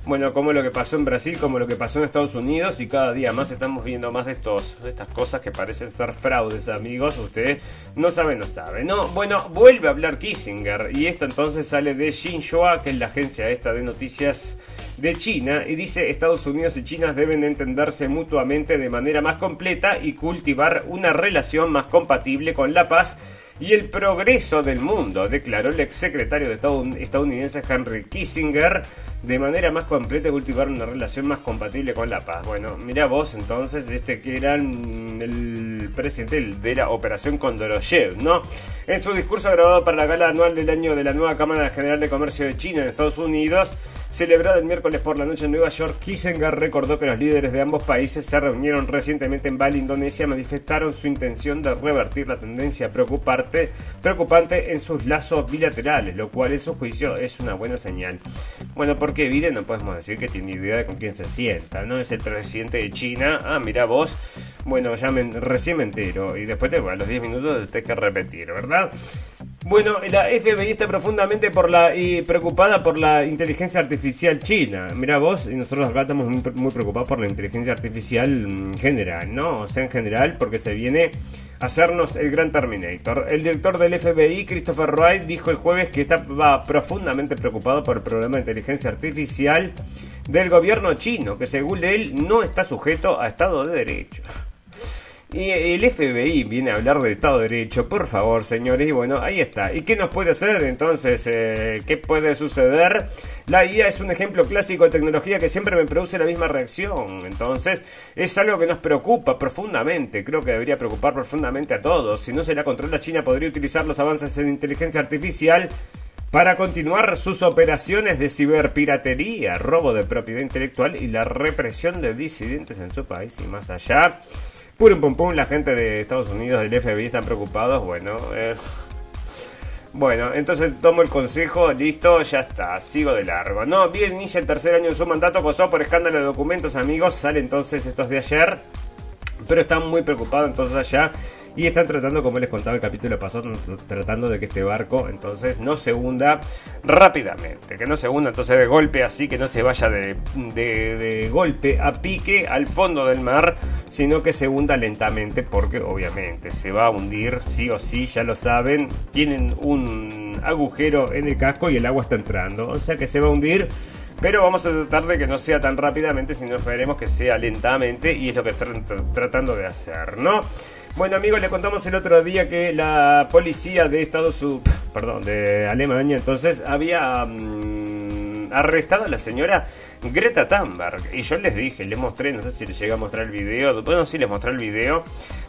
bueno, como lo que pasó en Brasil, como lo que pasó en Estados Unidos y cada día más estamos viendo más de, estos, estas cosas que parecen ser fraudes, amigos. Usted no sabe, no sabe. No, bueno, vuelve a hablar Kissinger y esto entonces sale de Xinhua, que es la agencia esta de noticias de China y dice Estados Unidos y China deben entenderse mutuamente de manera más completa y cultivar una relación más compatible con la paz y el progreso del mundo, declaró el exsecretario de Estado estadounidense Henry Kissinger, de manera más completa cultivar una relación más compatible con la paz. Bueno, mira vos entonces, este que era el presidente de la Operación Kondoroshev, ¿no? En su discurso grabado para la gala anual del año de la nueva Cámara General de Comercio de China en Estados Unidos, Celebrado el miércoles por la noche en Nueva York, Kissinger recordó que los líderes de ambos países se reunieron recientemente en Bali, Indonesia, manifestaron su intención de revertir la tendencia preocupante, en sus lazos bilaterales, lo cual en su juicio es una buena señal. Bueno, porque Biden no podemos decir que tiene idea de con quién se sienta, ¿no? Es el presidente de China. Ah, mira vos. Bueno, ya recién me entero. Y después a los 10 minutos te que repetir, ¿verdad? Bueno, la FBI está profundamente por la, y preocupada por la inteligencia artificial china. Mira vos, y nosotros acá estamos muy, muy, preocupados por la inteligencia artificial en general, ¿no? O sea, en general, porque se viene a hacernos el gran Terminator. El director del FBI, Christopher Wright, dijo el jueves que estaba profundamente preocupado por el problema de inteligencia artificial del gobierno chino, que según él no está sujeto a Estado de Derecho. Y el FBI viene a hablar del Estado de Derecho, por favor, señores. Y bueno, ahí está. ¿Y qué nos puede hacer entonces? Eh, ¿Qué puede suceder? La IA es un ejemplo clásico de tecnología que siempre me produce la misma reacción. Entonces, es algo que nos preocupa profundamente. Creo que debería preocupar profundamente a todos. Si no se la controla China, podría utilizar los avances en inteligencia artificial para continuar sus operaciones de ciberpiratería, robo de propiedad intelectual y la represión de disidentes en su país y más allá. Pum pum pum, la gente de Estados Unidos, del FBI, están preocupados. Bueno, eh, bueno, entonces tomo el consejo, listo, ya está, sigo de largo. No, bien, inicia el tercer año de su mandato, acosó por escándalo de documentos, amigos, sale entonces estos de ayer, pero están muy preocupados entonces allá y están tratando, como les contaba el capítulo pasado, tratando de que este barco entonces no se hunda rápidamente, que no se hunda entonces de golpe así, que no se vaya de, de, golpe a pique al fondo del mar, sino que se hunda lentamente porque obviamente se va a hundir sí o sí, ya lo saben, tienen un agujero en el casco y el agua está entrando, o sea que se va a hundir. Pero vamos a tratar de que no sea tan rápidamente, sino esperemos que sea lentamente y es lo que están tratando de hacer, ¿no? Bueno amigos, le contamos el otro día que la policía de Estados Unidos, perdón, de Alemania entonces había mm, arrestado a la señora Greta Thunberg. Y yo les dije, les mostré, no sé si les llegué a mostrar el video, bueno, sí les mostré el video,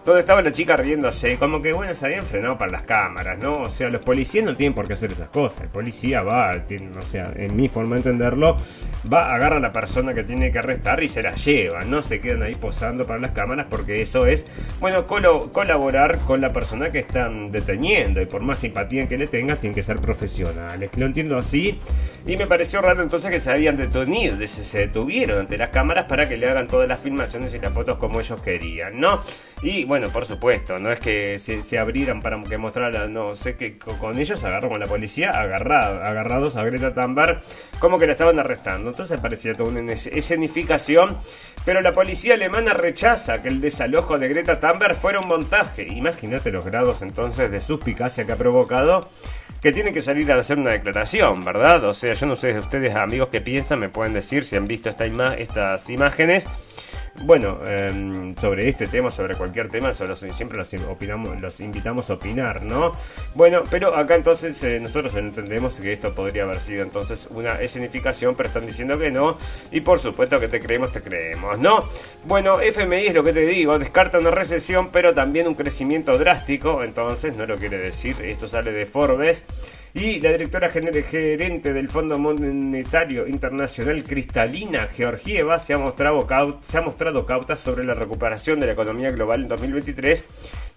donde estaba la chica riéndose, como que bueno, se habían frenado para las cámaras, ¿no? O sea, los policías no tienen por qué hacer esas cosas. El policía va, o sea, en mi forma de entenderlo, va, agarra a la persona que tiene que arrestar y se la lleva, no se quedan ahí posando para las cámaras porque eso es, bueno, colaborar con la persona que están deteniendo y por más simpatía que le tengas, tienen que ser profesionales. Lo entiendo así y me pareció raro entonces que se habían detenido se detuvieron ante las cámaras para que le hagan todas las filmaciones y las fotos como ellos querían, ¿no? Y bueno, por supuesto, no es que se, abrieran para que mostraran, no sé que con ellos agarró con la policía agarrados a Greta Thunberg como que la estaban arrestando. Entonces parecía toda una escenificación, pero la policía alemana rechaza que el desalojo de Greta Thunberg fuera un montaje. Imagínate los grados entonces de suspicacia que ha provocado que tienen que salir a hacer una declaración, ¿verdad? O sea, yo no sé, ustedes amigos que piensan, me pueden decir si han visto esta estas imágenes bueno, em, sobre este tema, sobre cualquier tema, siempre los, opinamos, los invitamos a opinar, ¿no? Bueno, pero acá entonces eh, nosotros entendemos que esto podría haber sido entonces una escenificación, pero están diciendo que no. Y por supuesto que te creemos, te creemos, ¿no? Bueno, FMI es lo que te digo, descarta una recesión, pero también un crecimiento drástico, entonces no lo quiere decir, esto sale de Forbes. Y la directora gerente del Fondo Monetario Internacional, Cristalina Georgieva, se ha mostrado, se ha mostrado cauta sobre la recuperación de la economía global en 2023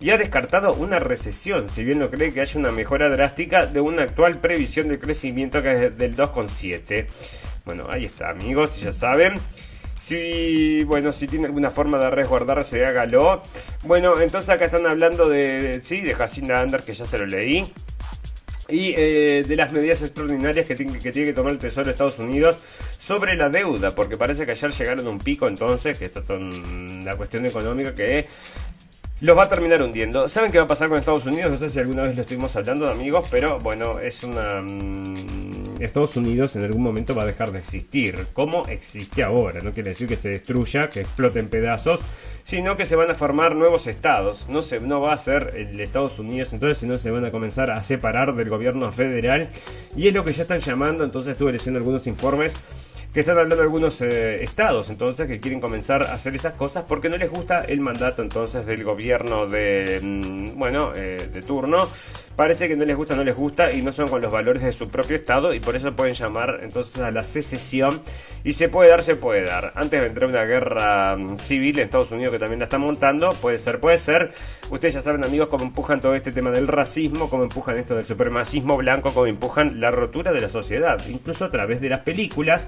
y ha descartado una recesión, si bien no cree que haya una mejora drástica de una actual previsión de crecimiento que es del 2,7. Bueno, ahí está, amigos, ya saben. Si, bueno, si tiene alguna forma de resguardarse, hágalo. Bueno, entonces acá están hablando de, sí, de Jacinda Ander, que ya se lo leí. Y eh, de las medidas extraordinarias que tiene, que tiene que tomar el Tesoro de Estados Unidos sobre la deuda, porque parece que ayer llegaron a un pico entonces, que esto es la cuestión económica que los va a terminar hundiendo. ¿Saben qué va a pasar con Estados Unidos? No sé si alguna vez lo estuvimos hablando, amigos, pero bueno, es una... Mm, Estados Unidos en algún momento va a dejar de existir, como existe ahora. No quiere decir que se destruya, que explote en pedazos, sino que se van a formar nuevos estados. No, se, no va a ser el Estados Unidos entonces, sino se van a comenzar a separar del gobierno federal. Y es lo que ya están llamando, entonces estuve leyendo algunos informes que están hablando algunos eh, estados entonces que quieren comenzar a hacer esas cosas porque no les gusta el mandato entonces del gobierno de mm, bueno eh, de turno. Parece que no les gusta no les gusta y no son con los valores de su propio estado y por eso pueden llamar entonces a la secesión. Y se puede dar se puede dar. Antes vendrá una guerra mm, civil en Estados Unidos que también la está montando. Puede ser puede ser. Ustedes ya saben amigos cómo empujan todo este tema del racismo cómo empujan esto del supremacismo blanco cómo empujan la rotura de la sociedad incluso a través de las películas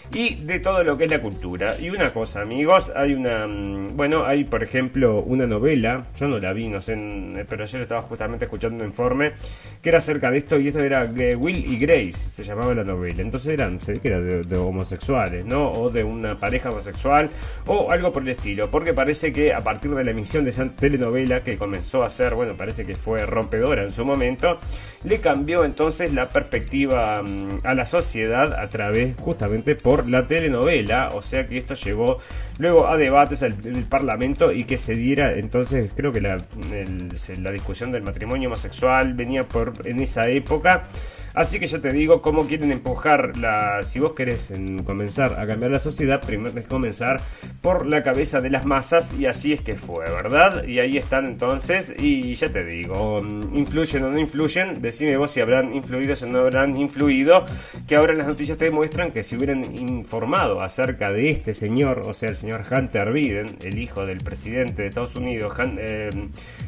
y de todo lo que es la cultura. Y una cosa, amigos, hay una, mm, bueno, hay por ejemplo una novela, yo no la vi, no sé, pero ayer estaba justamente escuchando un informe que era acerca de esto y eso era Will y Grace, se llamaba la novela. Entonces eran, se ve que era de, homosexuales, ¿no? O de una pareja homosexual o algo por el estilo, porque parece que a partir de la emisión de esa telenovela que comenzó a ser, bueno, parece que fue rompedora en su momento, le cambió entonces la perspectiva mm, a la sociedad a través justamente por la telenovela, o sea que esto llevó luego a debates en el Parlamento y que se diera entonces, creo que la, la discusión del matrimonio homosexual venía por en esa época. Así que ya te digo cómo quieren empujar la. Si vos querés comenzar a cambiar la sociedad, primero tenés comenzar por la cabeza de las masas. Y así es que fue, ¿verdad? Y ahí están entonces. Y ya te digo, influyen o no influyen. Decime vos si habrán influido o no habrán influido. Que ahora las noticias te demuestran que si hubieran informado acerca de este señor, o sea, el señor Hunter Biden, el hijo del presidente de Estados Unidos, eh,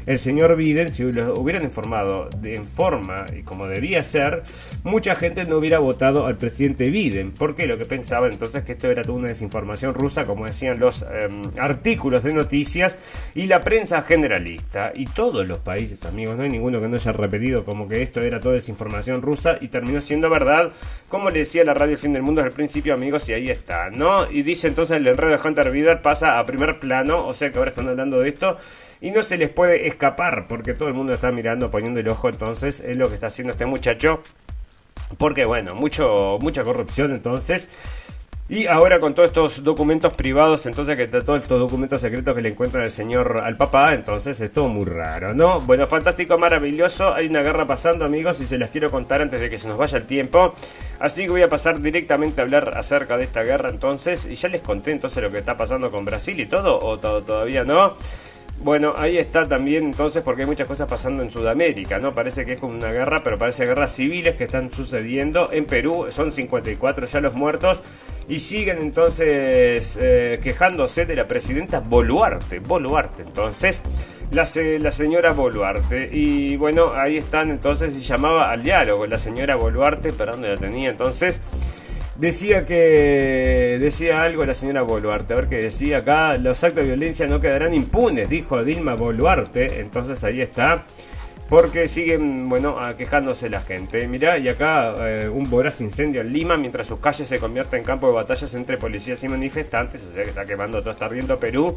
el señor Biden, si lo hubieran informado de, en forma y como debía ser, mucha gente no hubiera votado al presidente Biden, porque lo que pensaba entonces que esto era toda una desinformación rusa, como decían los em, artículos de noticias y la prensa generalista. Y todos los países, amigos, no hay ninguno que no haya repetido como que esto era toda desinformación rusa y terminó siendo verdad, como le decía la radio Fin del Mundo al principio, amigos, y ahí está, ¿no? Y dice entonces el enredo de Hunter Biden pasa a primer plano, o sea que ahora están hablando de esto y no se les puede escapar porque todo el mundo está mirando, poniendo el ojo entonces es lo que está haciendo este muchacho. Porque bueno, mucho, mucha corrupción entonces. Y ahora con todos estos documentos privados, entonces que todos estos documentos secretos que le encuentran al señor al papá, entonces es todo muy raro, ¿no? Bueno, fantástico, maravilloso. Hay una guerra pasando, amigos, y se las quiero contar antes de que se nos vaya el tiempo. Así que voy a pasar directamente a hablar acerca de esta guerra entonces. Y ya les conté entonces lo que está pasando con Brasil y todo, o todavía no. Bueno, ahí está también entonces porque hay muchas cosas pasando en Sudamérica, ¿no? Parece que es como una guerra, pero parece guerras civiles que están sucediendo. En Perú son 54 ya los muertos y siguen entonces eh, quejándose de la presidenta Boluarte. Boluarte, entonces, la, la señora Boluarte. Y bueno, ahí están entonces y llamaba al diálogo la señora Boluarte, pero ¿dónde la tenía entonces? Decía que. Decía algo la señora Boluarte. A ver qué decía acá. Los actos de violencia no quedarán impunes, dijo Dilma Boluarte. Entonces ahí está. Porque siguen, bueno, quejándose la gente. Mirá, y acá eh, un voraz incendio en Lima mientras sus calles se convierten en campo de batallas entre policías y manifestantes. O sea que está quemando todo, está ardiendo Perú.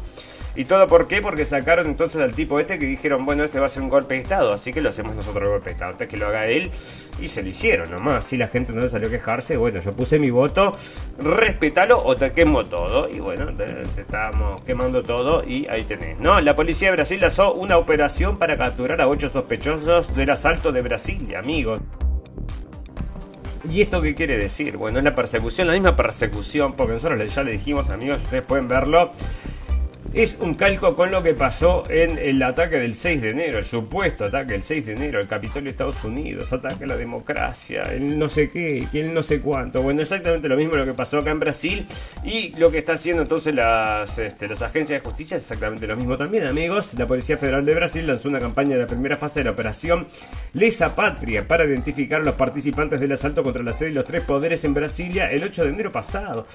¿Y todo por qué? Porque sacaron entonces al tipo este que dijeron, bueno, este va a ser un golpe de Estado, así que lo hacemos nosotros el golpe de Estado. Antes que lo haga él, y se lo hicieron nomás. Si la gente no salió a quejarse, bueno, yo puse mi voto, respetalo o te quemo todo. Y bueno, te, estábamos quemando todo y ahí tenés, ¿no? La policía de Brasil lanzó una operación para capturar a ocho sospechosos del asalto de Brasil, amigos. ¿Y esto qué quiere decir? Bueno, es la persecución, la misma persecución, porque nosotros ya le dijimos, amigos, ustedes pueden verlo es un calco con lo que pasó en el ataque del 6 de enero, el supuesto ataque del 6 de enero, el Capitolio de Estados Unidos, ataque a la democracia, el no sé qué, el no sé cuánto. Bueno, exactamente lo mismo lo que pasó acá en Brasil y lo que está haciendo entonces las, este, las agencias de justicia es exactamente lo mismo también, amigos. La Policía Federal de Brasil lanzó una campaña de la primera fase de la operación Lesa Patria para identificar a los participantes del asalto contra la sede de los tres poderes en Brasilia el 8 de enero pasado.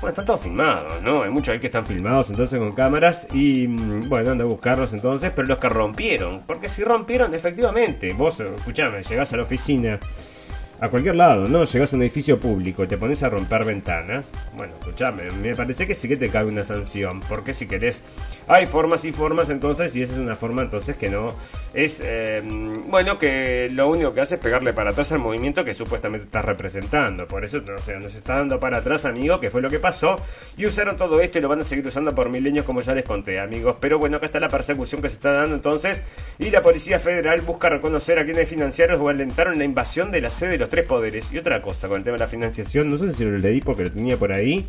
Bueno, están todos filmados, ¿no? Hay muchos ahí que están filmados entonces con cámaras y mm, bueno, anda a buscarlos entonces, pero los que rompieron, porque si rompieron efectivamente, vos, escuchame, llegás a la oficina a cualquier lado, ¿no? Llegas a un edificio público y te pones a romper ventanas. Bueno, escúchame, me parece que sí que te cabe una sanción. Porque si querés, hay formas y formas entonces, y esa es una forma entonces que no es, em, bueno, que lo único que hace es pegarle para atrás al movimiento que supuestamente estás representando. Por eso, no sé, nos está dando para atrás, amigo, que fue lo que pasó. Y usaron todo esto y lo van a seguir usando por milenios, como ya les conté, amigos. Pero bueno, acá está la persecución que se está dando entonces. Y la Policía Federal busca reconocer a quienes financiaron o alentaron la invasión de la sede de los tres poderes. Y otra cosa con el tema de la financiación, no sé si lo leí porque lo tenía por ahí.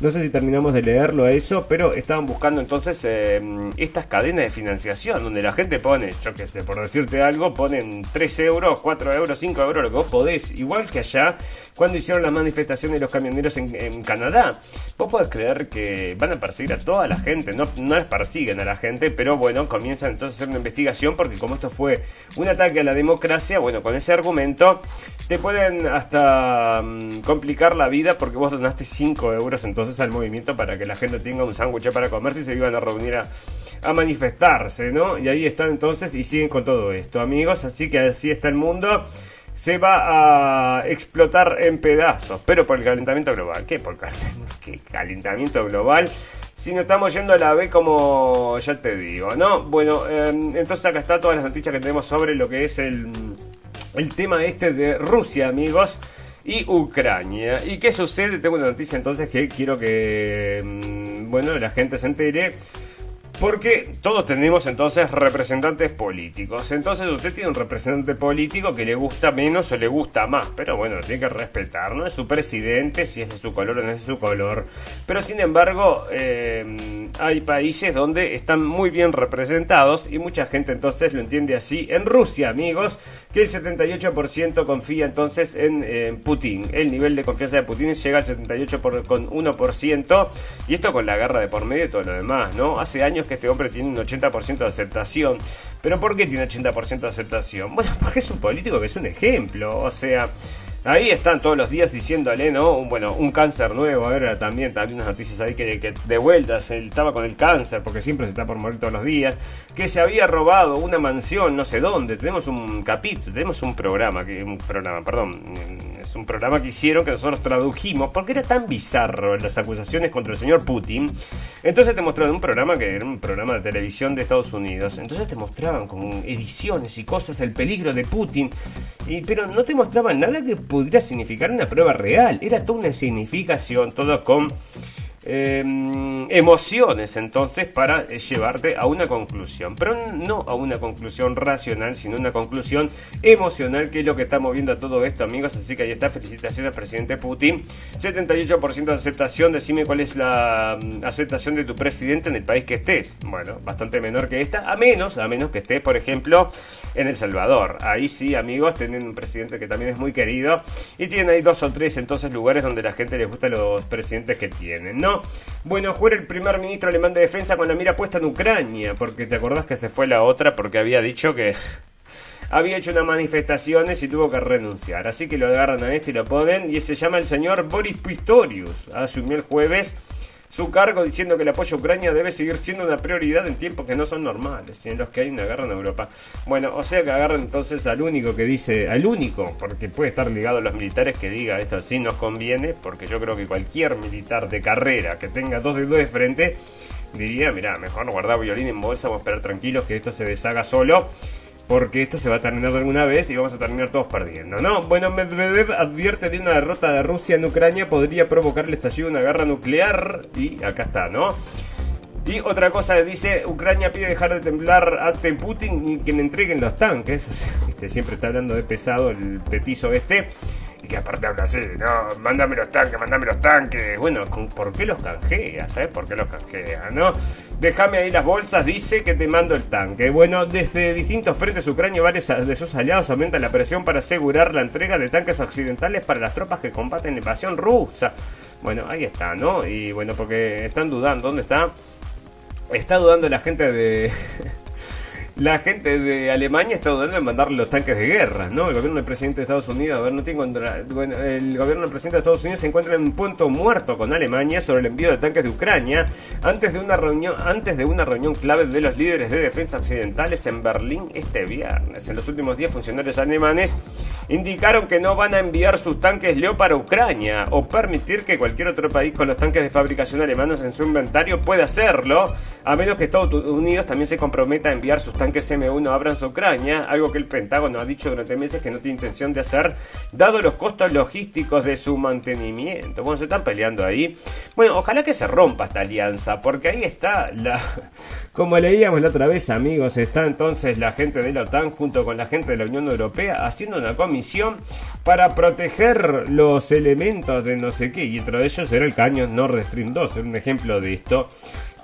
No sé si terminamos de leerlo a eso, pero estaban buscando entonces eh, estas cadenas de financiación, donde la gente pone, yo qué sé, por decirte algo, ponen 3 euros, 4 euros, 5 euros, lo que vos podés, igual que allá, cuando hicieron las manifestaciones de los camioneros en, Canadá. Vos podés creer que van a perseguir a toda la gente, no, no les persiguen a la gente, pero bueno, comienzan entonces a hacer una investigación, porque como esto fue un ataque a la democracia, bueno, con ese argumento te pueden hasta mm, complicar la vida porque vos donaste 5 euros entonces al movimiento para que la gente tenga un sándwich para comer si se iban a reunir a, manifestarse, ¿no? Y ahí están entonces y siguen con todo esto, amigos. Así que así está el mundo se va a explotar en pedazos, pero por el calentamiento global. ¿Qué por (laughs) ¿Qué calentamiento global? Si no estamos yendo a la B como ya te digo, ¿no? Bueno, em, entonces acá está todas las noticias que tenemos sobre lo que es el, el tema este de Rusia, amigos y Ucrania. ¿Y qué sucede? Tengo una noticia entonces que quiero que, mm, bueno, la gente se entere. Porque todos tenemos entonces representantes políticos. Entonces usted tiene un representante político que le gusta menos o le gusta más. Pero bueno, tiene que respetar. No es su presidente, si es de su color o no es de su color. Pero sin embargo, eh, hay países donde están muy bien representados y mucha gente entonces lo entiende así. En Rusia, amigos, que el 78% confía entonces en, Putin. El nivel de confianza de Putin llega al 78,1%. Y esto con la guerra de por medio y todo lo demás, ¿no? Hace años que este hombre tiene un 80% de aceptación. ¿Pero por qué tiene 80% de aceptación? Bueno, porque es un político que es un ejemplo. O sea, Ahí están todos los días diciéndole, ¿no? Bueno, un cáncer nuevo. Ahora también, también unas noticias ahí que, que de vuelta él estaba con el cáncer, porque siempre se está por morir todos los días. Que se había robado una mansión, no sé dónde. Tenemos un capítulo, tenemos un programa, que, un programa, perdón. Es un programa que hicieron que nosotros tradujimos, porque era tan bizarro las acusaciones contra el señor Putin. Entonces te mostraron un programa que era un programa de televisión de Estados Unidos. Entonces te mostraban con ediciones y cosas el peligro de Putin. Y, pero no te mostraban nada que pudiera significar una prueba real. Era toda una significación, todo con Em, emociones entonces para eh, llevarte a una conclusión, pero no a una conclusión racional, sino una conclusión emocional, que es lo que está moviendo a todo esto, amigos. Así que ahí está, felicitaciones presidente Putin. 78% de aceptación, decime cuál es la mm, aceptación de tu presidente en el país que estés. Bueno, bastante menor que esta, a menos, a menos que estés, por ejemplo, en El Salvador. Ahí sí, amigos, tienen un presidente que también es muy querido y tienen ahí dos o tres entonces lugares donde la gente les gusta los presidentes que tienen, ¿no? Bueno, fue el primer ministro alemán de defensa con la mira puesta en Ucrania, porque te acordás que se fue la otra porque había dicho que (laughs) había hecho unas manifestaciones y tuvo que renunciar. Así que lo agarran a este y lo ponen. Y se llama el señor Boris Pistorius. Asumió el jueves su cargo diciendo que el apoyo a Ucrania debe seguir siendo una prioridad en tiempos que no son normales y en los que hay una guerra en Europa. Bueno, o sea que agarran entonces al único que dice, al único, porque puede estar ligado a los militares que diga esto sí nos conviene, porque yo creo que cualquier militar de carrera que tenga dos dedos de frente diría, mira, mejor guardar violín en bolsa, vamos a esperar tranquilos que esto se deshaga solo porque esto se va a terminar alguna vez y vamos a terminar todos perdiendo, ¿no? Bueno, Medvedev advierte de una derrota de Rusia en Ucrania podría provocar el estallido de una guerra nuclear y acá está, ¿no? Y otra cosa dice, Ucrania pide dejar de temblar ante Putin y que le entreguen los tanques. Este, siempre está hablando de pesado el petizo este y que aparte habla así, no, mándame los tanques, mándame los tanques. Bueno, ¿por qué los canjea? ¿Sabes por qué los canjea? ¿No? Déjame ahí las bolsas, dice que te mando el tanque. Bueno, desde distintos frentes Ucrania, varios de sus aliados aumentan la presión para asegurar la entrega de tanques occidentales para las tropas que combaten la invasión rusa. Bueno, ahí está, ¿no? Y bueno, porque están dudando, ¿dónde está? Está dudando la gente de... (laughs) la gente de Alemania está dudando en mandarle los tanques de guerra, ¿no? El gobierno del presidente de Estados Unidos, a ver, no tengo bueno, el gobierno del presidente de Estados Unidos se encuentra en un punto muerto con Alemania sobre el envío de tanques de Ucrania antes de una reunión antes de una reunión clave de los líderes de defensa occidentales en Berlín este viernes. En los últimos días funcionarios alemanes indicaron que no van a enviar sus tanques Leopard a Ucrania o permitir que cualquier otro país con los tanques de fabricación alemanos en su inventario pueda hacerlo, a menos que Estados Unidos también se comprometa a enviar sus tanques M1 Abrams a Ucrania, algo que el Pentágono ha dicho durante meses que no tiene intención de hacer, dado los costos logísticos de su mantenimiento. Bueno, se están peleando ahí. Bueno, ojalá que se rompa esta alianza, porque ahí está la... (laughs) Como leíamos la otra vez, amigos, está entonces la gente de la OTAN junto con la gente de la Unión Europea haciendo una comisión para proteger los elementos de no sé qué, y entre ellos era el caño Nord Stream 2, era un ejemplo de esto.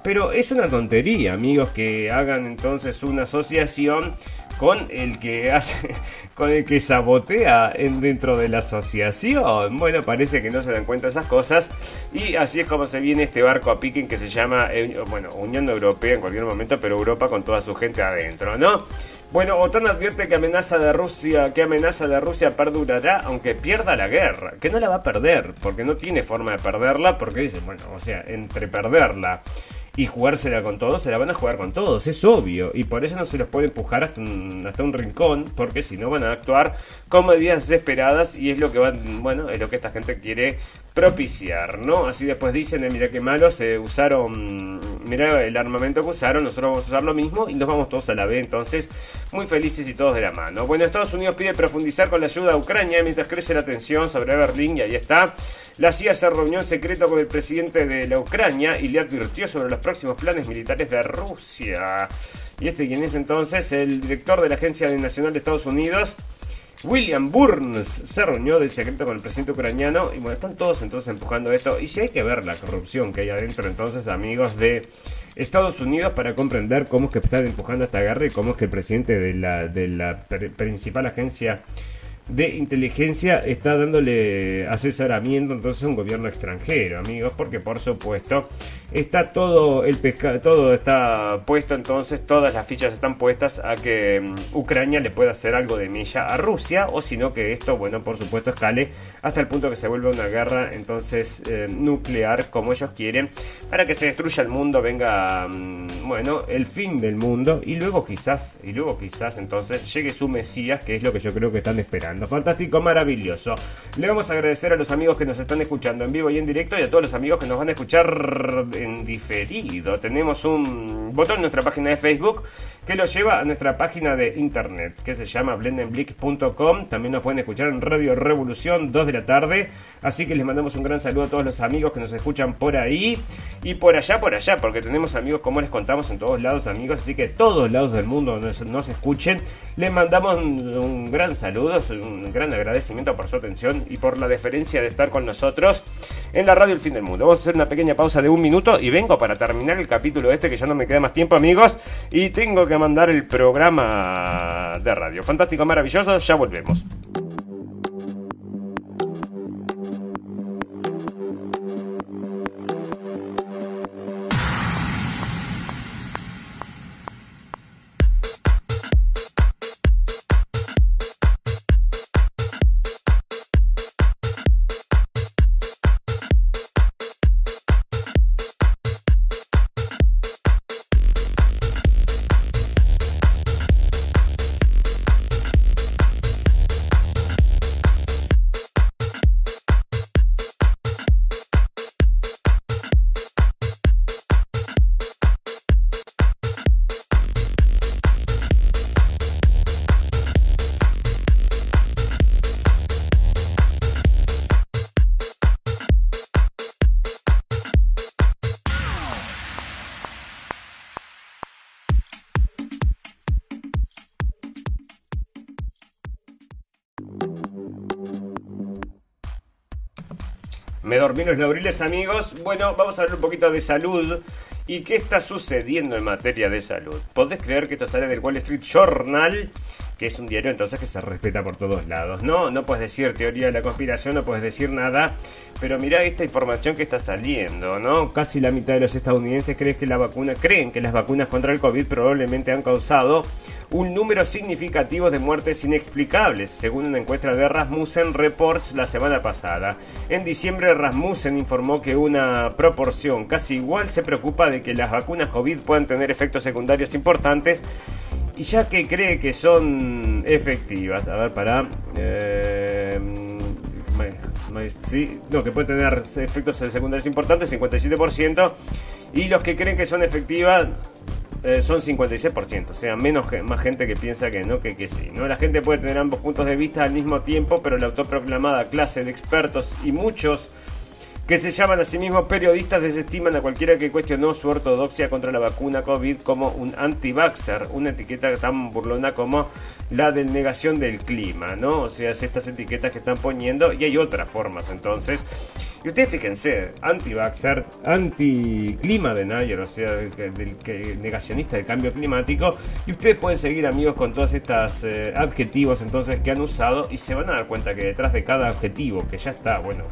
Pero es una tontería, amigos, que hagan entonces una asociación con el que hace, (laughs) con el que sabotea en, dentro de la asociación. Bueno, parece que no se dan cuenta esas cosas y así es como se viene este barco a pique que se llama, eh, bueno, Unión Europea en cualquier momento, pero Europa con toda su gente adentro, ¿no? Bueno, OTAN advierte que amenaza de Rusia, que amenaza de Rusia perdurará aunque pierda la guerra, que no la va a perder, porque no tiene forma de perderla, porque dice, bueno, o sea, entre perderla y jugársela con todos, se la van a jugar con todos, es obvio. Y por eso no se los puede empujar hasta un, hasta un rincón, porque si no van a actuar con medidas desesperadas y es lo que van, bueno, es lo que esta gente quiere propiciar, ¿no? Así después dicen, eh, mira qué malo, se usaron, mira el armamento que usaron, nosotros vamos a usar lo mismo y nos vamos todos a la vez, entonces muy felices y todos de la mano. Bueno, Estados Unidos pide profundizar con la ayuda a Ucrania mientras crece la tensión sobre Berlín y ahí está. La CIA se reunió en secreto con el presidente de la Ucrania y le advirtió sobre los próximos planes militares de Rusia. Y este quien es entonces el director de la Agencia Nacional de Estados Unidos, William Burns, se reunió del secreto con el presidente ucraniano y bueno, están todos entonces empujando esto. Y si hay que ver la corrupción que hay adentro entonces, amigos de Estados Unidos, para comprender cómo es que están empujando esta guerra y cómo es que el presidente de la, de la principal agencia de inteligencia está dándole asesoramiento entonces a un gobierno extranjero, amigos, porque por supuesto está todo el pescado, todo está puesto entonces, todas las fichas están puestas a que mm, Ucrania le pueda hacer algo de milla a Rusia, o sino que esto, bueno, por supuesto escale hasta el punto que se vuelva una guerra entonces eh, nuclear como ellos quieren, para que se destruya el mundo, venga, mm, bueno, el fin del mundo y luego quizás, y luego quizás entonces llegue su Mesías, que es lo que yo creo que están esperando fantástico, maravilloso. Le vamos a agradecer a los amigos que nos están escuchando en vivo y en directo y a todos los amigos que nos van a escuchar en diferido. Tenemos un botón en nuestra página de Facebook que lo lleva a nuestra página de internet que se llama blendenblick.com. También nos pueden escuchar en Radio Revolución 2 de la tarde. Así que les mandamos un gran saludo a todos los amigos que nos escuchan por ahí y por allá, por allá, porque tenemos amigos como les contamos en todos lados, amigos. Así que todos lados del mundo nos escuchen. Les mandamos un gran saludo, un gran agradecimiento por su atención y por la deferencia de estar con nosotros en la radio El Fin del Mundo. Vamos a hacer una pequeña pausa de un minuto y vengo para terminar el capítulo este que ya no me queda más tiempo amigos y tengo que mandar el programa de radio. Fantástico, maravilloso, ya volvemos. Los laureles, amigos. Bueno, vamos a hablar un poquito de salud. ¿Y qué está sucediendo en materia de salud? ¿Podés creer que esto sale del Wall Street Journal? Que es un diario entonces que se respeta por todos lados. No, no puedes decir teoría de la conspiración, no puedes decir nada, pero mira esta información que está saliendo, ¿no? Casi la mitad de los estadounidenses creen que la vacuna, creen que las vacunas contra el COVID probablemente han causado un número significativo de muertes inexplicables, según una encuesta de Rasmussen Reports la semana pasada. En diciembre Rasmussen informó que una proporción casi igual se preocupa de que las vacunas COVID puedan tener efectos secundarios importantes y ya que cree que son efectivas, a ver, para... Eh, sí, no, que puede tener efectos secundarios importantes, 57%, y los que creen que son efectivas eh, son 56%, o sea, menos más gente que piensa que no, que, que sí. ¿no? La gente puede tener ambos puntos de vista al mismo tiempo, pero la autoproclamada clase de expertos y muchos que se llaman a sí mismos periodistas desestiman a cualquiera que cuestionó su ortodoxia contra la vacuna COVID como un anti-vaxxer, una etiqueta tan burlona como la de negación del clima, ¿no? O sea, estas etiquetas que están poniendo y hay otras formas entonces. Y ustedes fíjense, anti-vaxxer, anti-clima denier, o sea, del, negacionista del cambio climático. Y ustedes pueden seguir, amigos, con todos estos eh, adjetivos entonces que han usado y se van a dar cuenta que detrás de cada adjetivo, que ya está, bueno,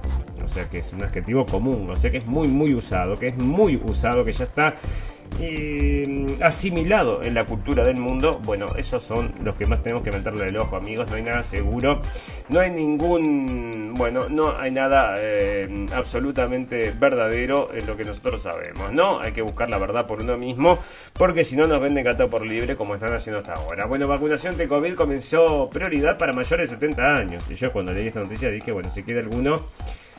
o sea que es un adjetivo común, o sea que es muy muy usado, que es muy usado, que ya está eh, asimilado en la cultura del mundo, bueno, esos son los que más tenemos que meterle el ojo, amigos. No hay nada seguro, no hay ningún, bueno, no hay nada eh, absolutamente verdadero en lo que nosotros sabemos, ¿no? Hay que buscar la verdad por uno mismo, porque si no nos venden gato por libre como están haciendo hasta ahora. Bueno, vacunación de COVID comenzó prioridad para mayores de 70 años. Y yo cuando leí esta noticia dije, bueno, si queda alguno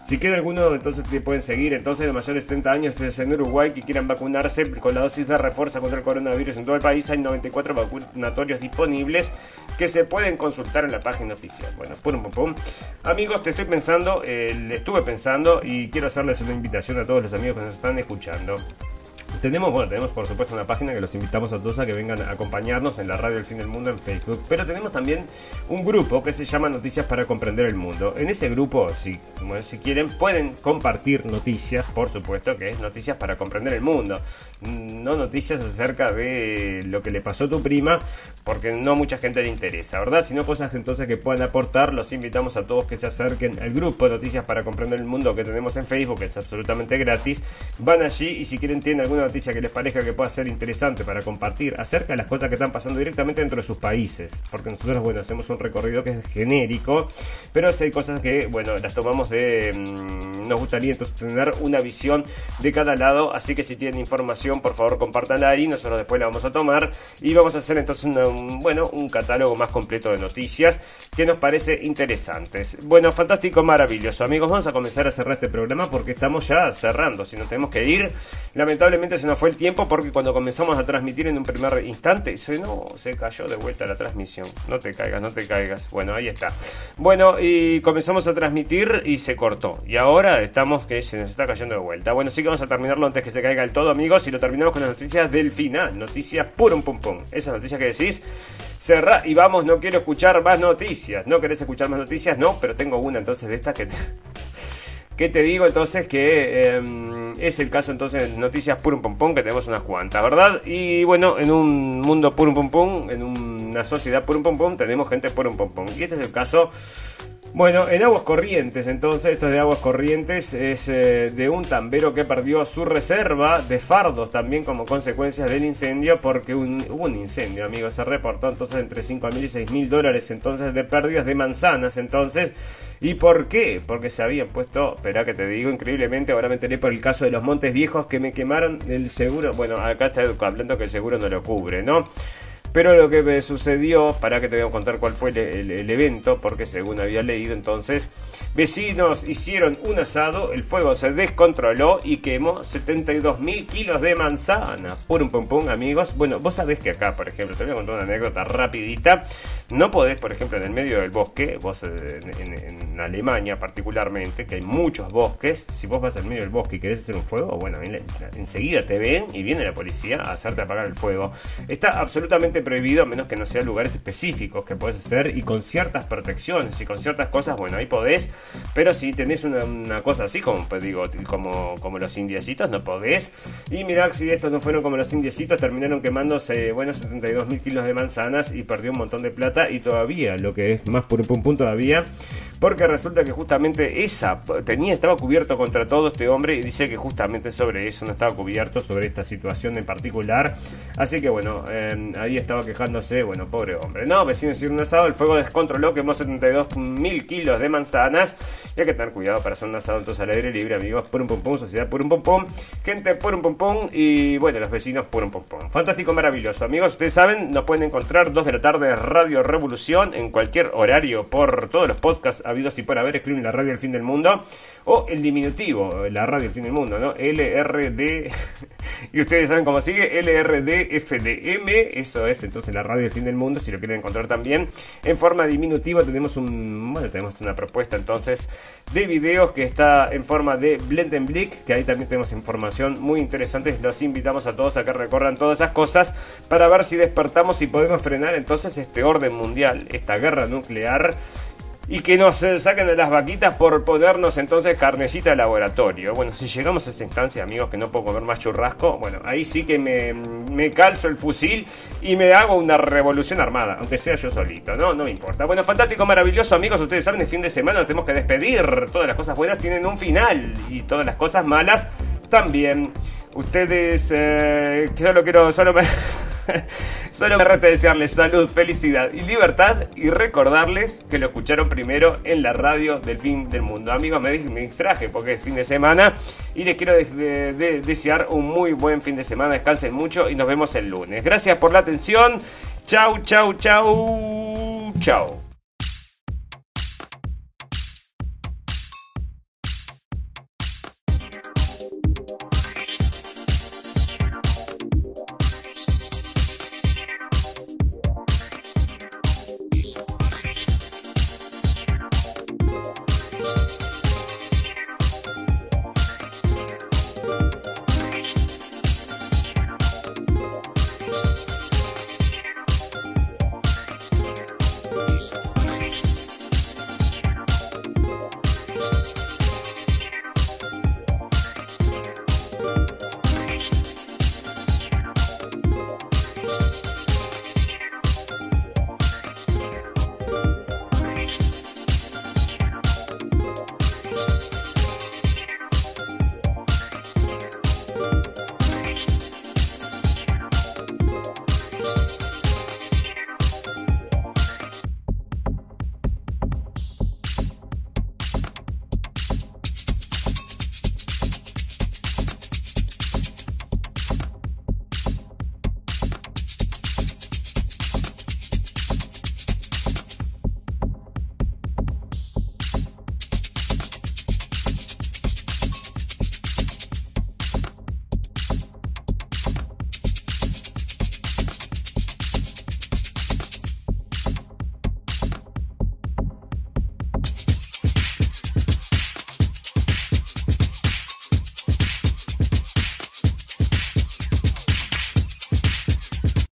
si queda alguno, entonces te pueden seguir. Entonces, de mayores de 30 años en Uruguay que quieran vacunarse con la dosis de refuerzo contra el coronavirus en todo el país, hay 94 vacunatorios disponibles que se pueden consultar en la página oficial. Bueno, pum, pum, pum. Amigos, te estoy pensando, eh, estuve pensando y quiero hacerles una invitación a todos los amigos que nos están escuchando. Tenemos, bueno, tenemos por supuesto una página que los invitamos a todos a que vengan a acompañarnos en la radio del fin del mundo en Facebook, pero tenemos también un grupo que se llama Noticias para comprender el mundo. En ese grupo, si, si quieren, pueden compartir noticias, por supuesto que es noticias para comprender el mundo, no noticias acerca de lo que le pasó a tu prima, porque no mucha gente le interesa, ¿verdad? Sino cosas entonces que puedan aportar, los invitamos a todos que se acerquen al grupo Noticias para comprender el mundo que tenemos en Facebook, que es absolutamente gratis, van allí y si quieren tienen alguna noticia que les parezca que pueda ser interesante para compartir acerca de las cosas que están pasando directamente dentro de sus países. Porque nosotros, bueno, hacemos un recorrido que es genérico, pero hay cosas que, bueno, las tomamos de... Mm, nos gustaría entonces tener una visión de cada lado, así que si tienen información, por favor, compártanla ahí, nosotros después la vamos a tomar y vamos a hacer entonces un, bueno, un catálogo más completo de noticias que nos parece interesantes. Bueno, fantástico, maravilloso. Amigos, vamos a comenzar a cerrar este programa porque estamos ya cerrando, si no tenemos que ir. Lamentablemente se nos fue el tiempo porque cuando comenzamos a transmitir en un primer instante, se, no, se cayó de vuelta la transmisión. No te caigas, no te caigas. Bueno, ahí está. Bueno, y comenzamos a transmitir y se cortó. Y ahora estamos que se nos está cayendo de vuelta. Bueno, sí que vamos a terminarlo antes que se caiga el todo, amigos. Y lo terminamos con las noticias del final. Noticias puro pum pum. Esas noticias que decís. Cerra y vamos, no quiero escuchar más noticias. ¿No querés escuchar más noticias? No, pero tengo una entonces de estas que... (laughs) ¿Qué te digo entonces que em, es el caso entonces de noticias purum pum pum que tenemos unas cuantas, ¿verdad? Y bueno, en un mundo purum pum pum, en una sociedad purum pum pum, tenemos gente purum pum pum. Y este es el caso bueno, en Aguas Corrientes, entonces, esto de Aguas Corrientes es eh, de un tambero que perdió su reserva de fardos también como consecuencia del incendio, porque hubo un incendio, amigos, se reportó entonces entre 5 mil y 6 mil dólares entonces de pérdidas de manzanas, entonces, ¿y por qué? Porque se habían puesto, espera que te digo, increíblemente, ahora me enteré por el caso de los Montes Viejos que me quemaron el seguro, bueno, acá está hablando que el seguro no lo cubre, ¿no? Pero lo que me sucedió, para que te voy a contar cuál fue el, evento, porque según había leído entonces, vecinos hicieron un asado, el fuego se descontroló y quemó 72 mil kilos de manzana. Pum, pum, pum, amigos. Bueno, vos sabés que acá, por ejemplo, te voy a contar una anécdota rapidita. No podés, por ejemplo, en el medio del bosque, vos eh, en, Alemania particularmente, que hay muchos bosques, si vos vas al medio del bosque y querés hacer un fuego, bueno, enseguida te ven y viene la policía a hacerte apagar el fuego. Está absolutamente prohibido a menos que no sean lugares específicos que puedes hacer y con ciertas protecciones y con ciertas cosas, bueno, ahí podés, pero si tenés una, cosa así, como pues digo, como, como los indiecitos, no podés. Y mirá, si estos no fueron como los indiecitos, terminaron quemándose, bueno, 72 mil kilos de manzanas y perdió un montón de plata y todavía, lo que es más por un punto todavía, porque resulta que justamente esa tenía, estaba cubierto contra todo este hombre y dice que justamente sobre eso no estaba cubierto, sobre esta situación en particular. Así que bueno, em, ahí estaba quejándose, bueno, pobre hombre. No, vecino decir un asado, el fuego descontroló, quemó 72 mil kilos de manzanas. Y hay que tener cuidado para hacer un asado entonces al aire libre, amigos. Por un pum pum, sociedad por un pum pum. Gente por un pum pum. Y bueno, los vecinos por un pum pum. Fantástico, maravilloso. Amigos, ustedes saben, nos pueden encontrar 2 de la tarde Radio Revolución en cualquier horario por todos los podcasts habidos y por haber. Escriben la radio El Fin del Mundo. O el diminutivo, la radio El Fin del Mundo, ¿no? LRD. (laughs) y ustedes saben cómo sigue. LRDFDM. Eso es entonces la radio El Fin del Mundo. Si lo quieren encontrar también. En forma diminutiva tenemos un. Bueno, tenemos una propuesta entonces de videos que está en forma de Blendenblick. Que ahí también tenemos información muy interesante. Los invitamos a todos a que recorran todas esas cosas para ver si despertamos y podemos frenar entonces este orden mundial, esta guerra nuclear y que nos eh, saquen de las vaquitas por ponernos entonces carnecita de laboratorio. Bueno, si llegamos a esa instancia, amigos, que no puedo comer más churrasco, bueno, ahí sí que me, calzo el fusil y me hago una revolución armada, aunque sea yo solito, ¿no? No me importa. Bueno, fantástico, maravilloso, amigos, ustedes saben, el fin de semana nos tenemos que despedir. Todas las cosas buenas tienen un final y todas las cosas malas también. Ustedes, eh, solo quiero, solo. (laughs) (laughs) Solo me resta desearles salud, felicidad y libertad y recordarles que lo escucharon primero en la radio del fin del mundo. Amigos, me, distraje porque es fin de semana y les quiero desear un muy buen fin de semana. Descansen mucho y nos vemos el lunes. Gracias por la atención. Chau, chau, chau, chau.